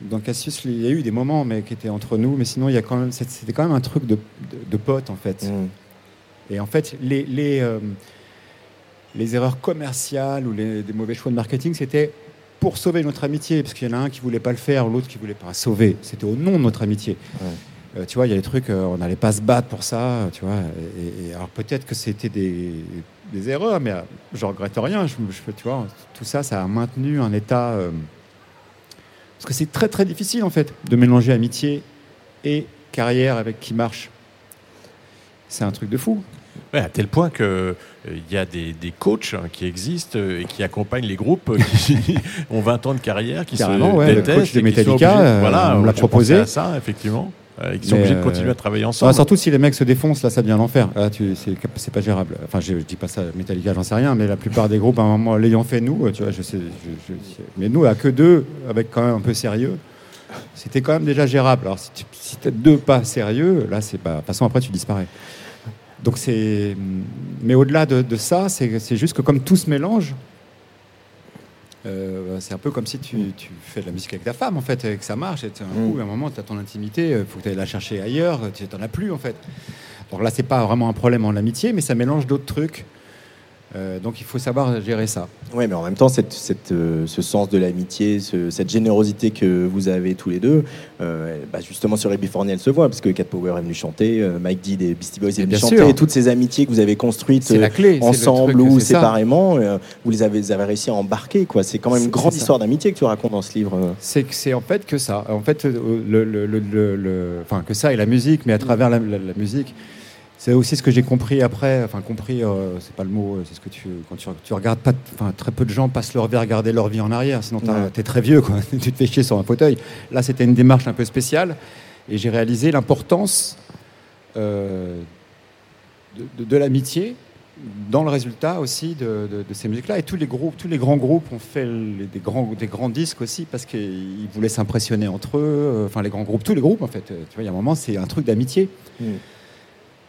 dans Cassius, il y a eu des moments, mais qui étaient entre nous. Mais sinon, il y a quand même, c'est- c'était quand même un truc de, de, de potes en fait. Mm. Et en fait, les, les, euh, les erreurs commerciales ou les, des mauvais choix de marketing, c'était pour sauver notre amitié, parce qu'il y en a un qui voulait pas le faire, l'autre qui voulait pas sauver. C'était au nom de notre amitié. Euh, tu vois, il y a des trucs, euh, on n'allait pas se battre pour ça, tu vois. Et, et alors peut-être que c'était des, des erreurs, mais je regrette rien. Je, je- tu vois, tout ça, ça a maintenu un état. parce que c'est très très difficile en fait de mélanger amitié et carrière avec qui marche. c'est un truc de fou. Ouais, à tel point que euh, y a des, des coachs hein, qui existent euh, et qui accompagnent les groupes euh, qui ont 20 ans de carrière, qui Carrément, se ouais, le détestent coach de Metallica, obligés- euh, voilà, on l'a proposé. à ça, effectivement. Qui sont obligés de continuer à travailler Ah, ensemble. surtout si les mecs se défoncent, là ça devient l'enfer. Tu- c'est pas gérable. Enfin, je, je dis pas ça, Metallica, j'en sais rien, mais la plupart des groupes, à un moment, l'ayant fait nous, tu vois, je sais, je- je- mais nous, à que deux, avec quand même un peu sérieux, c'était quand même déjà gérable. Alors, si tu si deux pas sérieux, là, c'est pas. De toute façon, après, tu disparais. Donc, c'est. Mais au-delà de, de ça, c'est juste que comme tout se mélange, euh, c'est un peu comme si tu, tu fais de la musique avec ta femme, en fait, et que ça marche. Et tu- un Mm. coup, à un moment, tu as ton intimité, il faut que tu ailles la chercher ailleurs, tu n'en as plus, en fait. Donc là, c'est pas vraiment un problème en amitié, mais ça mélange d'autres trucs. Euh, donc il faut savoir gérer ça. Oui, mais en même temps, cette, cette, euh, ce sens de l'amitié, ce- cette générosité que vous avez tous les deux, euh, bah, justement sur les Biforni, elle se voit, parce que Cat Power est venu chanter, Mike D des Beastie Boys est venu chanter, sûr. et toutes ces amitiés que vous avez construites la clé. ensemble ou séparément, vous les avez, vous avez réussi à embarquer. quoi. C'est quand même une grande histoire d'amitié que tu racontes dans ce livre. C'est en fait que ça. En fait, le, le- le- le- le- enfin que ça et la musique, mais à travers la, la- la musique, c'est aussi ce que j'ai compris après. Enfin compris, euh, c'est pas le mot. euh, C'est ce que tu quand tu, tu regardes pas. Enfin très peu de gens passent leur vie à regarder leur vie en arrière. Sinon Ouais. t'es très vieux quoi. tu te fais chier sur un fauteuil. Là c'était une démarche un peu spéciale et j'ai réalisé l'importance euh, de, de- de l'amitié dans le résultat aussi de, de- de ces musiques-là. Et tous les groupes, tous les grands groupes ont fait les- des, grands, des grands disques aussi parce qu'ils voulaient s'impressionner entre eux. Euh, Enfin, les grands groupes, tous les groupes en fait. Tu vois, il y a un moment, c'est un truc d'amitié. Mm.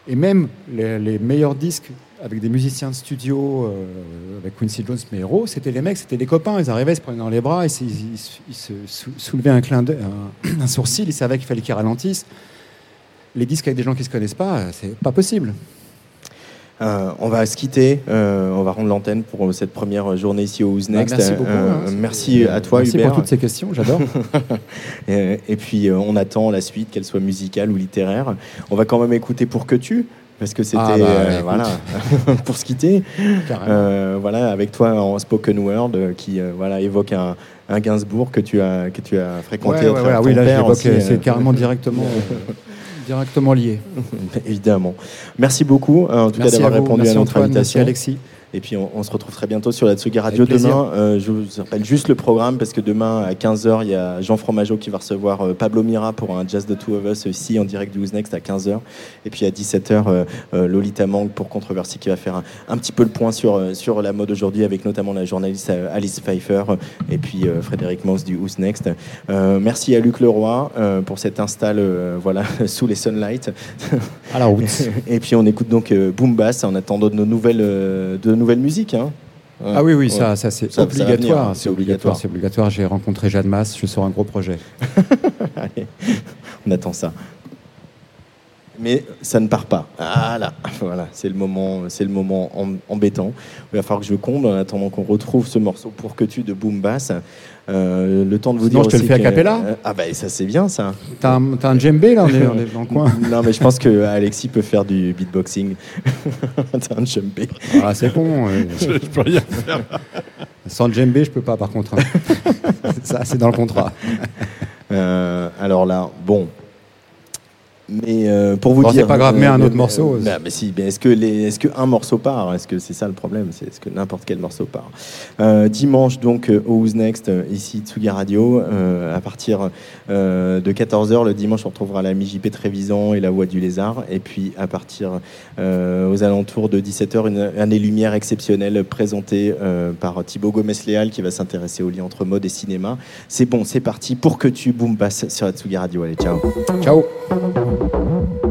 Et même les, meilleurs disques avec des musiciens de studio, euh, avec Quincy Jones, mes héros, c'était les mecs, c'était des copains. Ils arrivaient, ils se prenaient dans les bras, ils, se- soulevaient un clin un, sourcil, ils savaient qu'il fallait qu'ils ralentissent. Les disques avec des gens qui se connaissent pas, euh, c'est pas possible. Euh, on va se quitter, euh, on va rendre l'antenne pour euh, cette première journée ici au Who's Bah, Next. merci beaucoup. Euh, hein, merci à toi merci Hubert. pour toutes ces questions, j'adore. et, et puis on attend la suite, qu'elle soit musicale ou littéraire. On va quand même écouter pour que tu, parce que c'était Ah bah, euh, voilà pour se quitter. Euh, voilà, avec toi en spoken word euh, qui voilà évoque un, un Gainsbourg que tu as que tu as fréquenté. Ouais, ouais, oui, là, j'évoque, c'est carrément directement, directement lié. évidemment. Merci beaucoup euh, en tout Merci cas d'avoir répondu merci à notre Antoine, merci invitation. Alexis. Et puis on, on se retrouve très bientôt sur la Tsugi Radio. Demain, euh, je vous rappelle juste le programme parce que demain à 15h, il y a Jean Fromageau qui va recevoir euh, Pablo Mira pour un Jazz de Two of Us ici en direct du Who's Next à 15h. Et puis à 17h, euh, euh, Lolita Mang pour Controversy qui va faire un, un petit peu le point sur, euh, sur la mode aujourd'hui avec notamment la journaliste Alice Pfeiffer et puis Frédéric Mauss du Who's Next. Euh, merci à Luc Leroy euh, pour cette install voilà, sous les sunlight. À la route. Et puis on écoute donc euh, Boom Bass en attendant de nos nouvelles, euh, de nouvelles musiques. hein. Ah oui, oui, Ouais. ça, ça c'est obligatoire. hein, c'est obligatoire. C'est obligatoire. J'ai rencontré Jeanne Masse. Je sors un gros projet. Allez, on attend ça. Mais ça ne part pas. Ah là, voilà, c'est le moment, c'est le moment em- embêtant. Il va falloir que je comble en attendant qu'on retrouve ce morceau pour que tu de Boom Bass. Euh, le temps de vous Sinon, dire je te le fais a que- cappella euh, ah bah ça c'est bien ça. T'as un, t'as un djembé là on est, on est dans le coin. Non mais je pense que Alexis peut faire du beatboxing. T'as un jumpé. Ah, c'est bon. euh, Je peux rien faire. sans djembé, je peux pas par contre. hein. ça, c'est dans le contrat. Euh, alors là, bon. Mais euh, pour vous Bon, c'est dire, pas grave, mets un euh, autre morceau. bah, mais si, mais est-ce que les, est-ce que un morceau part? Est-ce que c'est ça le problème? C'est est-ce que n'importe quel morceau part? Euh, Dimanche donc euh, au Who's Next euh, ici Tsugi Radio euh, à partir euh, de 14h le dimanche on retrouvera la MJP Trévisan et la Voix du Lézard et puis à partir euh, aux alentours de 17h une année lumière exceptionnelle présentée euh, par Thibaut Gomez-Léal qui va s'intéresser au lien entre mode et cinéma. C'est bon, c'est parti pour que tu boom bass sur la Tsugi Radio. Allez, ciao. Ciao. Thank you.